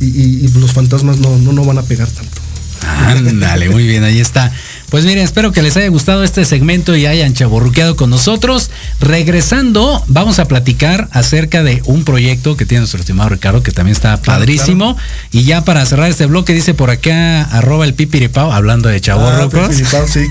y, y- y los fantasmas no, no, no van a pegar tanto. Ándale, muy bien, ahí está. Pues miren, espero que les haya gustado este segmento y hayan chaborruqueado con nosotros. Regresando, vamos a platicar acerca de un proyecto que tiene nuestro estimado Ricardo, que también está Claro, padrísimo. Y ya para cerrar este bloque, dice por acá, arroba el pipiripao, hablando de Ah, chaborrucos. Pepilipao, sí.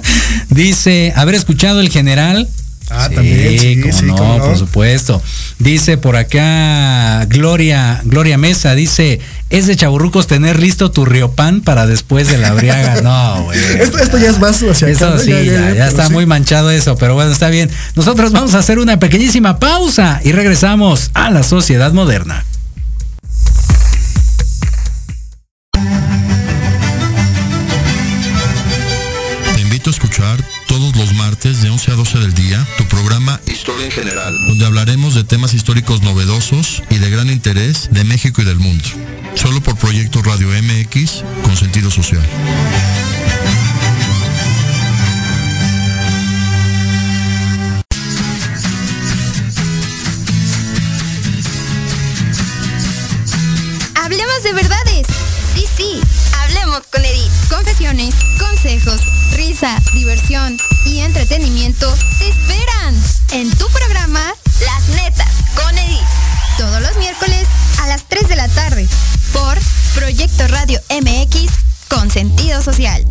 Dice haber escuchado el general Ah, también, sí, cómo sí, no, cómo no. por supuesto. Dice por acá Gloria, Gloria Mesa, dice, es de chaburrucos tener listo tu riopan para después de la briaga. No, güey. Esto, esto ya es más hacia Eso sí, ya, ya está muy manchado eso, pero bueno, está bien. Nosotros vamos a hacer una pequeñísima pausa y regresamos a la sociedad moderna. Martes de 11 a 12 del día tu programa Historia en General, donde hablaremos de temas históricos novedosos y de gran interés de México y del mundo. Solo por Proyecto Radio MX con sentido social. Hablemos de verdades. Sí, sí, hablemos con Edith. Confesiones, consejos, risa, diversión entretenimiento te esperan en tu programa Las Netas con Edith. Todos los miércoles a las 3 de la tarde por Proyecto Radio MX con sentido social.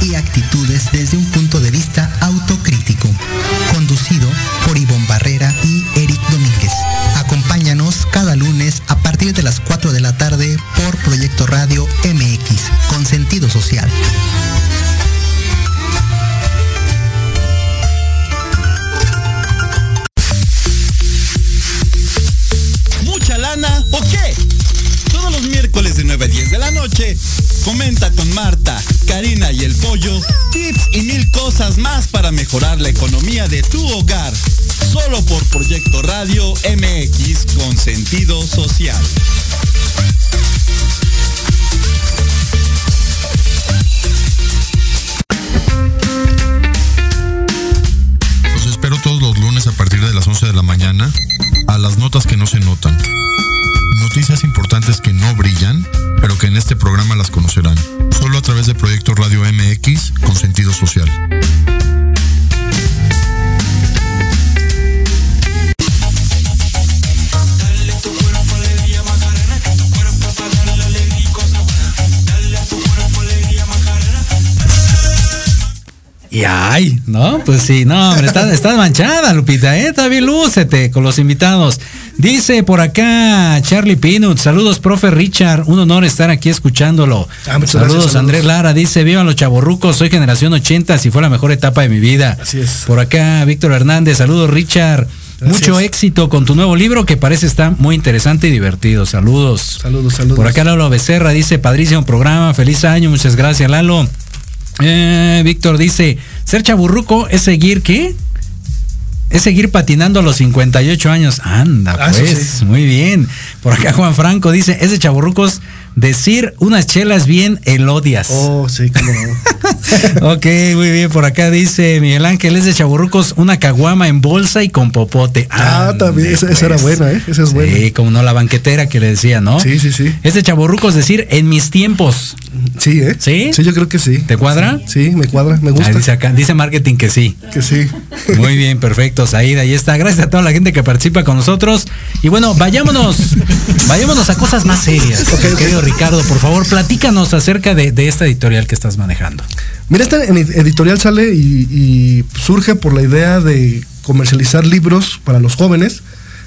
Y actitudes desde un punto sí, no, hombre, estás, estás manchada, Lupita, ¿eh? Todavía lúcete con los invitados. Dice por acá Charlie Pinut, saludos, profe Richard, un honor estar aquí escuchándolo. Ah, saludos, gracias, Andrés. Lara, dice, vivan los chaborrucos, soy generación 80, si fue la mejor etapa de mi vida. Así es. Por acá Víctor Hernández, saludos, Richard. Gracias. Mucho éxito con tu nuevo libro que parece estar muy interesante y divertido. Saludos. Saludos, saludos. Por acá Lalo Becerra dice, padrísimo programa, feliz año, muchas gracias, Lalo. Eh, Víctor dice, ser chaburruco es seguir, ¿qué? Es seguir patinando a los 58 años. Anda, Ah, pues, sí. muy bien. Por acá Juan Franco dice, es de chaburrucos decir unas chelas bien elodias. Oh, sí, cómo no. ok, muy bien. Por acá dice Miguel Ángel, es de chaburrucos una caguama en bolsa y con popote. Ah, Ande, también, esa, esa era pues. buena, ¿eh? Esa es buena. Sí, como no la banquetera que le decía, ¿no? Sí, sí, sí. Es de chaburrucos decir en mis tiempos. Sí, ¿eh? ¿Sí? Sí, yo creo que sí. ¿Te cuadra? Sí, me cuadra, me Ah, gusta. dice acá, dice marketing que sí. Que sí. Muy bien, perfecto, Saida, ahí está. Gracias a toda la gente que participa con nosotros. Y bueno, vayámonos, vayámonos a cosas más serias. Querido Ricardo, por favor, platícanos acerca de, de esta editorial que estás manejando. Mira, esta editorial sale y, y surge por la idea de comercializar libros para los jóvenes.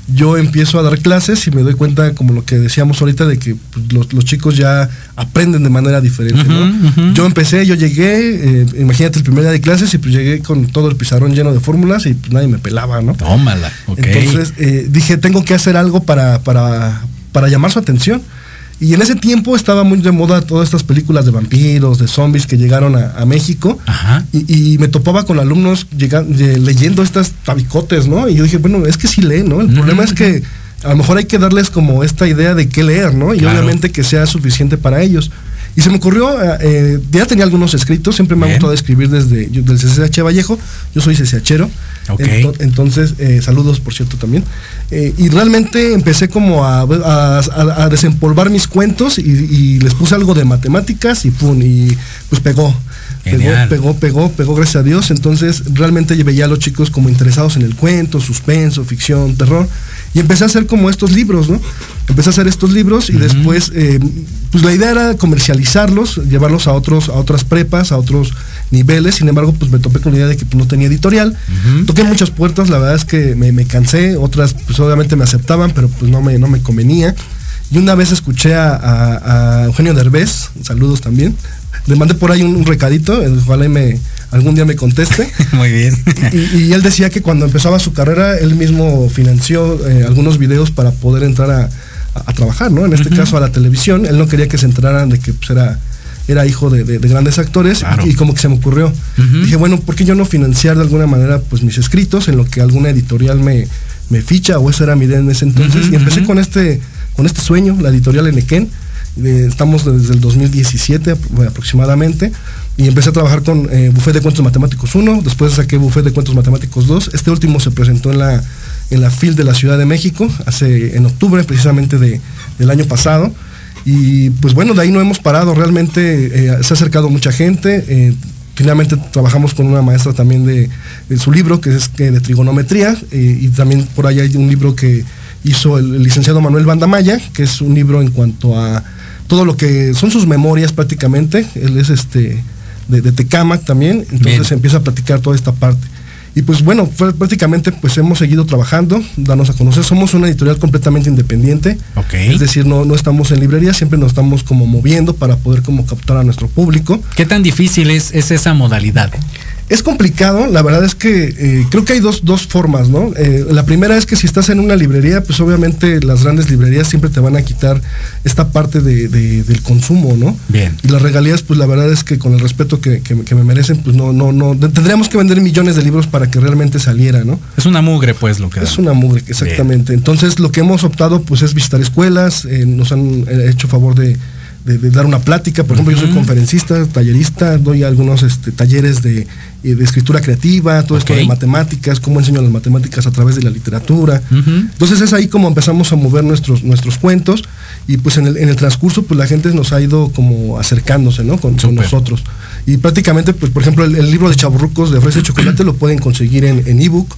Yo empiezo a dar clases y me doy cuenta, como lo que decíamos ahorita, de que pues, los, los chicos ya aprenden de manera diferente. ¿no? Yo empecé, yo llegué, eh, imagínate el primer día de clases y pues llegué con todo el pizarrón lleno de fórmulas y pues nadie me pelaba, ¿no? Tómala, ok. Entonces eh, dije, tengo que hacer algo para, para, para llamar su atención. Y en ese tiempo estaba muy de moda todas estas películas de vampiros, de zombies que llegaron a, a México. Ajá. Y, y me topaba con alumnos llegan- de- leyendo estas tabicotes, ¿no? Y yo dije, bueno, es que sí leen, ¿no? El problema es que a lo mejor hay que darles como esta idea de qué leer, ¿no? Y Claro. obviamente que sea suficiente para ellos. Y se me ocurrió, eh, eh, ya tenía algunos escritos, siempre me ha gustado escribir desde yo, del CCH Vallejo, yo soy CCHero. Ento- entonces, eh, saludos por cierto también. Eh, y realmente empecé como a, a- a- a desempolvar mis cuentos y, y les puse algo de matemáticas y pum, y pues pegó. Pegó, Genial. pegó, pegó, pegó, gracias a Dios. Entonces realmente veía a los chicos como interesados en el cuento, suspenso, ficción, terror. Y empecé a hacer como estos libros, ¿no? Empecé a hacer estos libros y después, eh, pues la idea era comercializarlos, llevarlos a otros, a otras prepas, a otros niveles. Sin embargo, pues me topé con la idea de que pues, no tenía editorial. Toqué muchas puertas, la verdad es que me, me cansé, otras pues obviamente me aceptaban, pero pues no me, no me convenía. Y una vez escuché a, a- a Eugenio Derbez, saludos también. Le mandé por ahí un, un recadito, ojalá y me, algún día me conteste. Muy bien. Y, y él decía que cuando empezaba su carrera, él mismo financió eh, algunos videos para poder entrar a, a- a trabajar, ¿no? En este caso a la televisión. Él no quería que se enteraran de que pues, era, era hijo de, de- de grandes actores Claro. y, y como que se me ocurrió. Dije, bueno, ¿por qué yo no financiar de alguna manera pues mis escritos en lo que alguna editorial me, me ficha o esa era mi idea en ese entonces? Y empecé con este, con este sueño, la editorial Enequén. Eh, estamos desde el 2017 apro- aproximadamente y empecé a trabajar con eh, Buffet de Cuentos Matemáticos 1, después saqué Buffet de Cuentos Matemáticos 2. Este último se presentó en la, en la FIL de la Ciudad de México, hace, en octubre precisamente de, del año pasado. Y pues bueno, de ahí no hemos parado, realmente eh, se ha acercado mucha gente. eh, finalmente trabajamos con una maestra también de, de su libro, que es que de trigonometría, eh, y también por ahí hay un libro que hizo el, el licenciado Manuel Bandamaya, que es un libro en cuanto a todo lo que son sus memorias prácticamente. Él es este de, de Tecámac también, entonces Bien. se empieza a platicar toda esta parte. Y pues bueno, prácticamente pues hemos seguido trabajando, darnos a conocer. Somos una editorial completamente independiente. Ok. Es decir, no, no estamos en librería, siempre nos estamos como moviendo para poder como captar a nuestro público. ¿Qué tan difícil es, es esa modalidad? Es complicado, la verdad es que eh, creo que hay dos, dos formas, ¿no? Eh, la primera es que si estás en una librería, pues obviamente las grandes librerías siempre te van a quitar esta parte de- de- del consumo, ¿no? Bien. Y las regalías, pues la verdad es que con el respeto que, que- que me merecen, pues no, no, no, tendríamos que vender millones de libros para que realmente saliera, ¿no? Es una mugre, pues, lo que Es dan. una mugre, exactamente. Entonces, lo que hemos optado, pues, es visitar escuelas, eh, nos han hecho favor de, de- de dar una plática. Por ejemplo, yo soy conferencista, tallerista, doy algunos este, talleres de, eh, de escritura creativa, todo esto de matemáticas, cómo enseño las matemáticas a través de la literatura. Entonces es ahí como empezamos a mover nuestros, nuestros cuentos y pues en el, en el transcurso pues la gente nos ha ido como acercándose, ¿no? Con, nosotros. Y prácticamente, pues por ejemplo, el, el libro de Chaburrucos de Fresa y Chocolate lo pueden conseguir en en ebook.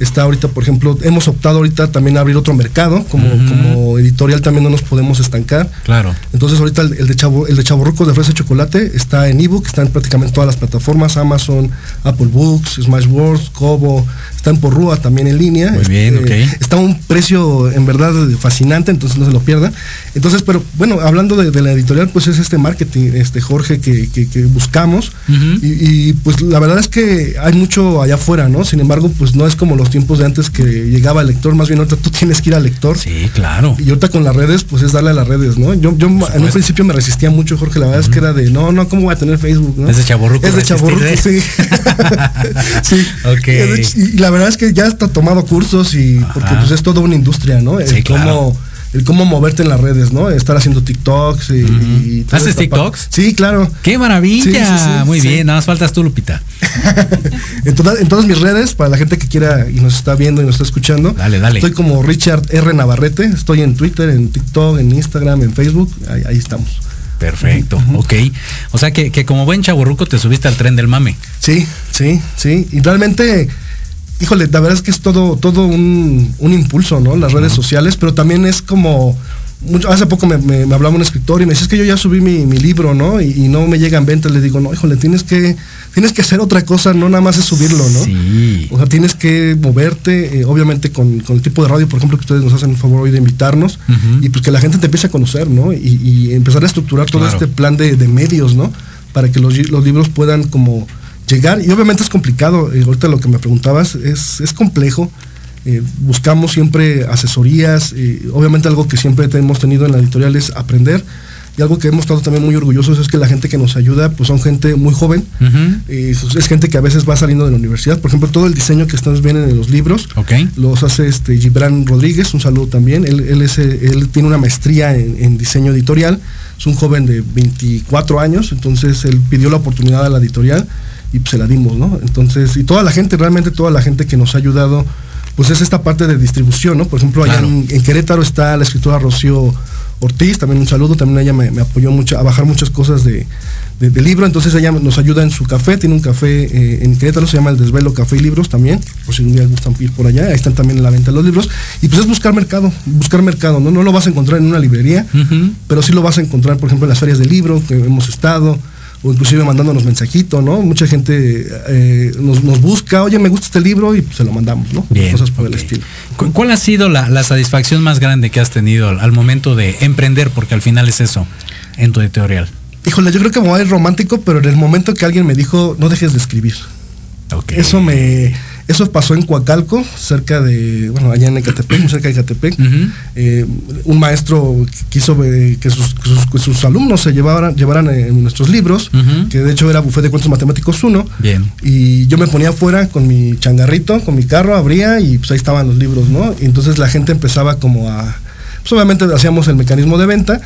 Está ahorita, por ejemplo, hemos optado ahorita también a abrir otro mercado, como, como editorial también no nos podemos estancar. Claro. Entonces ahorita el, el de Chavo, el de Chavorrucos de Fresa y Chocolate está en ebook, está en prácticamente todas las plataformas, Amazon, Apple Books, Smashwords, Kobo, está en Porrúa también en línea. Muy bien, Este, ok. Está a un precio en verdad fascinante, entonces no se lo pierdan. Entonces, pero bueno, hablando de, de la editorial, pues es este marketing, este Jorge, que, que- que buscamos. Y, y, pues la verdad es que hay mucho allá afuera, ¿no? Sin embargo, pues no es como los tiempos de antes que llegaba el lector, más bien ahorita tú tienes que ir al lector. Sí, claro. Y ahorita con las redes, pues es darle a las redes, ¿no? Yo, yo en un principio me resistía mucho, Jorge. La verdad es que era de, no, no, ¿cómo voy a tener Facebook? ¿no? Es de chavorruco Es de chavorruco, resistirle. sí. sí. Ok. Y la verdad es que ya está tomado cursos y porque Ajá. pues es toda una industria, ¿no? Sí, el claro. cómo el cómo moverte en las redes, ¿no? Estar haciendo TikToks y, y toda ¿Haces TikToks? Sí, claro. ¡Qué maravilla! Sí, sí, sí, Muy bien, nada más faltas tú, Lupita. en, toda- en todas mis redes, para la gente que quiera y nos está viendo y nos está escuchando. Dale, dale. Estoy como Richard R. Navarrete. Estoy en Twitter, en TikTok, en Instagram, en Facebook. Ahí, ahí estamos. Perfecto, ok. O sea que, que como buen chaburruco te subiste al tren del mame. Sí, sí, sí. Y realmente, híjole, la verdad es que es todo, todo un, un impulso, ¿no? Las redes sociales, pero también es como. mucho- hace poco me, me- me hablaba un escritor y me decía, es que yo ya subí mi, mi libro, ¿no? Y, y no me llegan ventas. Le digo, no, híjole, tienes que, tienes que hacer otra cosa, no nada más es subirlo, ¿no? Sí. O sea, tienes que moverte, eh, obviamente con, con el tipo de radio, por ejemplo, que ustedes nos hacen el favor hoy de invitarnos, y pues que la gente te empiece a conocer, ¿no? Y, y empezar a estructurar todo Claro. este plan de, de medios, ¿no? Para que los, los libros puedan como llegar. Y obviamente es complicado, eh, ahorita lo que me preguntabas, es, es complejo. Eh, buscamos siempre asesorías, eh, obviamente algo que siempre hemos tenido en la editorial es aprender. Y algo que hemos estado también muy orgullosos es que la gente que nos ayuda, pues son gente muy joven, eh, es gente que a veces va saliendo de la universidad. Por ejemplo, todo el diseño que ustedes ven en los libros los hace este Gibran Rodríguez, un saludo también. Él, él, es, él tiene una maestría en, en diseño editorial. Es un joven de 24 años, entonces él pidió la oportunidad a la editorial y pues, se la dimos, ¿no? Entonces, y toda la gente, realmente toda la gente que nos ha ayudado, pues es esta parte de distribución, ¿no? Por ejemplo, allá Claro. en, en Querétaro está la escritora Rocío Ortiz, también un saludo, también ella me, me apoyó mucho a bajar muchas cosas de, de, de libro, entonces ella nos ayuda en su café, tiene un café eh, en Querétaro, se llama El Desvelo Café y Libros también, por si un día gustan ir por allá, ahí están también en la venta los libros, y pues es buscar mercado, buscar mercado, no, no lo vas a encontrar en una librería, pero sí lo vas a encontrar, por ejemplo, en las ferias de libro que hemos estado, o inclusive mandándonos mensajitos, ¿no? Mucha gente eh, nos, nos busca, oye, me gusta este libro y pues, se lo mandamos, ¿no? Bien, Cosas por el estilo. ¿Cu- ¿Cuál ha sido la, la satisfacción más grande que has tenido al, momento de emprender? Porque al final es eso, en tu editorial. Híjole, yo creo que me voy a ir romántico, pero en el momento que alguien me dijo, no dejes de escribir. Eso me, eso pasó en Coacalco, cerca de, bueno, allá en Ecatepec, muy cerca de Ecatepec. Eh, un maestro quiso que sus, que sus- que sus alumnos se llevaran, llevaran eh, nuestros libros, que de hecho era Buffet de Cuentos Matemáticos 1. Bien. Y yo me ponía afuera con mi changarrito, con mi carro, abría y pues ahí estaban los libros, ¿no? Y entonces la gente empezaba como a... Pues obviamente hacíamos el mecanismo de venta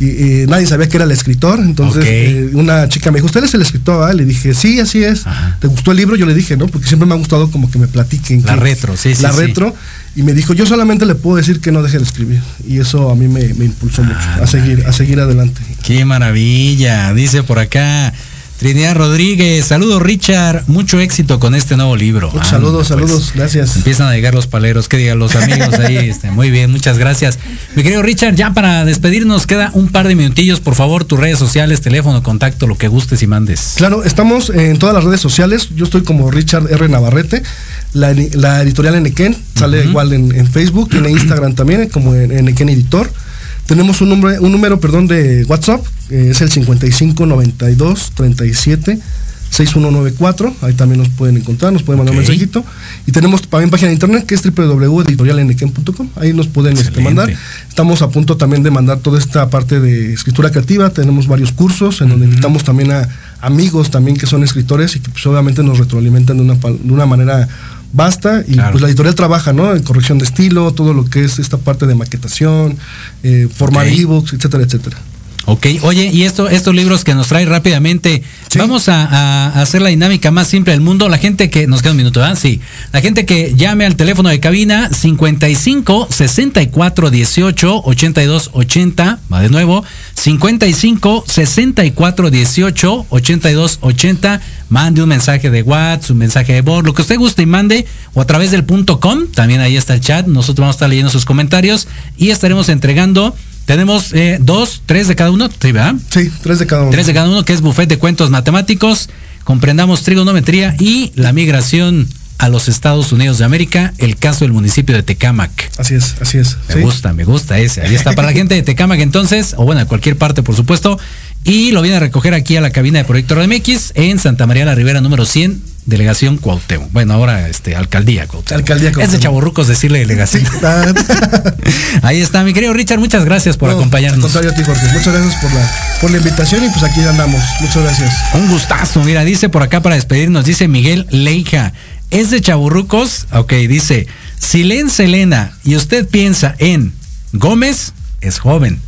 y, y nadie sabía que era el escritor. Entonces eh, una chica me dijo, ¿usted es el escritor? ah?" Le dije, sí, así es. Ajá. ¿Te gustó el libro? Yo le dije, ¿no? Porque siempre me ha gustado como que me platiquen. La que- retro, sí, sí, La sí. retro. Y me dijo, yo solamente le puedo decir que no deje de escribir. Y eso a mí me, me impulsó mucho Ah, a seguir, a seguir adelante. Qué maravilla. Dice por acá Trinidad Rodríguez. Saludos, Richard. Mucho éxito con este nuevo libro. Ah, saludos, pues, saludos, gracias. Empiezan a llegar los paleros, que digan los amigos ahí. este, muy bien, muchas gracias. Mi querido Richard, ya para despedirnos queda un par de minutillos, por favor, tus redes sociales, teléfono, contacto, lo que gustes y mandes. Claro, estamos en todas las redes sociales. Yo estoy como Richard R. Navarrete. La, la editorial Enequén sale igual en, en Facebook, tiene Instagram también, como en Enequén Editor. Tenemos un número, un número perdón, de WhatsApp, eh, es el 55 92 37 6194. Ahí también nos pueden encontrar, nos pueden mandar un mensajito. Y tenemos también página de internet que es www.editorialenequén.com. Ahí nos pueden este, mandar. Estamos a punto también de mandar toda esta parte de escritura creativa. Tenemos varios cursos en donde invitamos también a amigos también que son escritores y que pues obviamente nos retroalimentan de una, de una manera vasta. Y Claro. pues la editorial trabaja, ¿no? En corrección de estilo, todo lo que es esta parte de maquetación, eh, formar Ok. ebooks, etcétera, etcétera. Ok, oye, y esto, estos libros que nos trae rápidamente, Sí. vamos a, a hacer la dinámica más simple del mundo. La gente que, nos queda un minuto, ¿verdad? Sí. La gente que llame al teléfono de cabina 55 64 18 82 80, va de nuevo, 55 64 18 82 80, mande un mensaje de WhatsApp, un mensaje de voz, lo que usted guste y mande, o a través del punto com, también ahí está el chat, nosotros vamos a estar leyendo sus comentarios y estaremos entregando. Tenemos eh, dos, tres de cada uno, ¿sí, ¿verdad? Sí, tres de cada uno. Tres de cada uno, que es buffet de cuentos matemáticos. Comprendamos trigonometría y la migración a los Estados Unidos de América, el caso del municipio de Tecámac. Así es, así es. Me sí. gusta, me gusta ese. Ahí está para la gente de Tecámac entonces, o bueno, de cualquier parte, por supuesto. Y lo viene a recoger aquí a la cabina de Proyecto RMX en Santa María la Ribera número 100, delegación Cuauhtémoc. Bueno, ahora este alcaldía Cuauhtémoc. Alcaldía Es de chaborrucos decirle delegación. Ah, Ahí está, mi querido Richard, muchas gracias por no, Al acompañarnos. contrario a ti, Jorge. Muchas gracias por la, por la invitación y pues aquí andamos. Muchas gracias. Un gustazo, mira, dice por acá para despedirnos, dice Miguel Leija, es de Chaburrucos, ok, dice, si leen Selena y usted piensa en Gómez, es joven.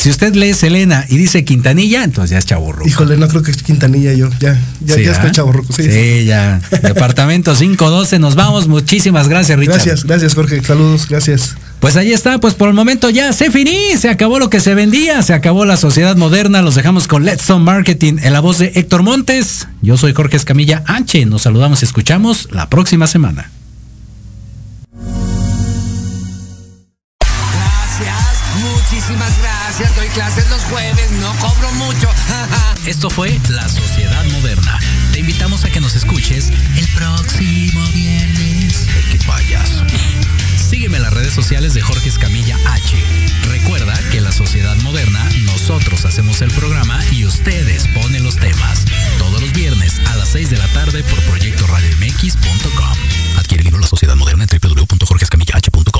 Si usted lee Selena y dice Quintanilla, entonces ya es Chaburruco. Híjole, no creo que es Quintanilla yo. Ya, ya, Sí, ya ¿ah? estoy chaborroco. Sí, Sí, ya. Departamento 512, nos vamos. Muchísimas gracias, Richard. Gracias, gracias, Jorge. Saludos, gracias. Pues ahí está, pues por el momento ya se finí, se acabó lo que se vendía, se acabó la sociedad moderna, los dejamos con Let's On Marketing en la voz de Héctor Montes. Yo soy Jorge Escamilla H, nos saludamos y escuchamos la próxima semana. Jueves, no cobro mucho. Esto fue La Sociedad Moderna. Te invitamos a que nos escuches el próximo viernes. ¡Qué! Sígueme en las redes sociales de Jorge Escamilla H. Recuerda que La Sociedad Moderna nosotros hacemos el programa y ustedes ponen los temas. Todos los viernes a las 6 de la tarde por Proyecto RadioMX.com. Adquiere el libro La Sociedad Moderna en www.jorgescamillah.com.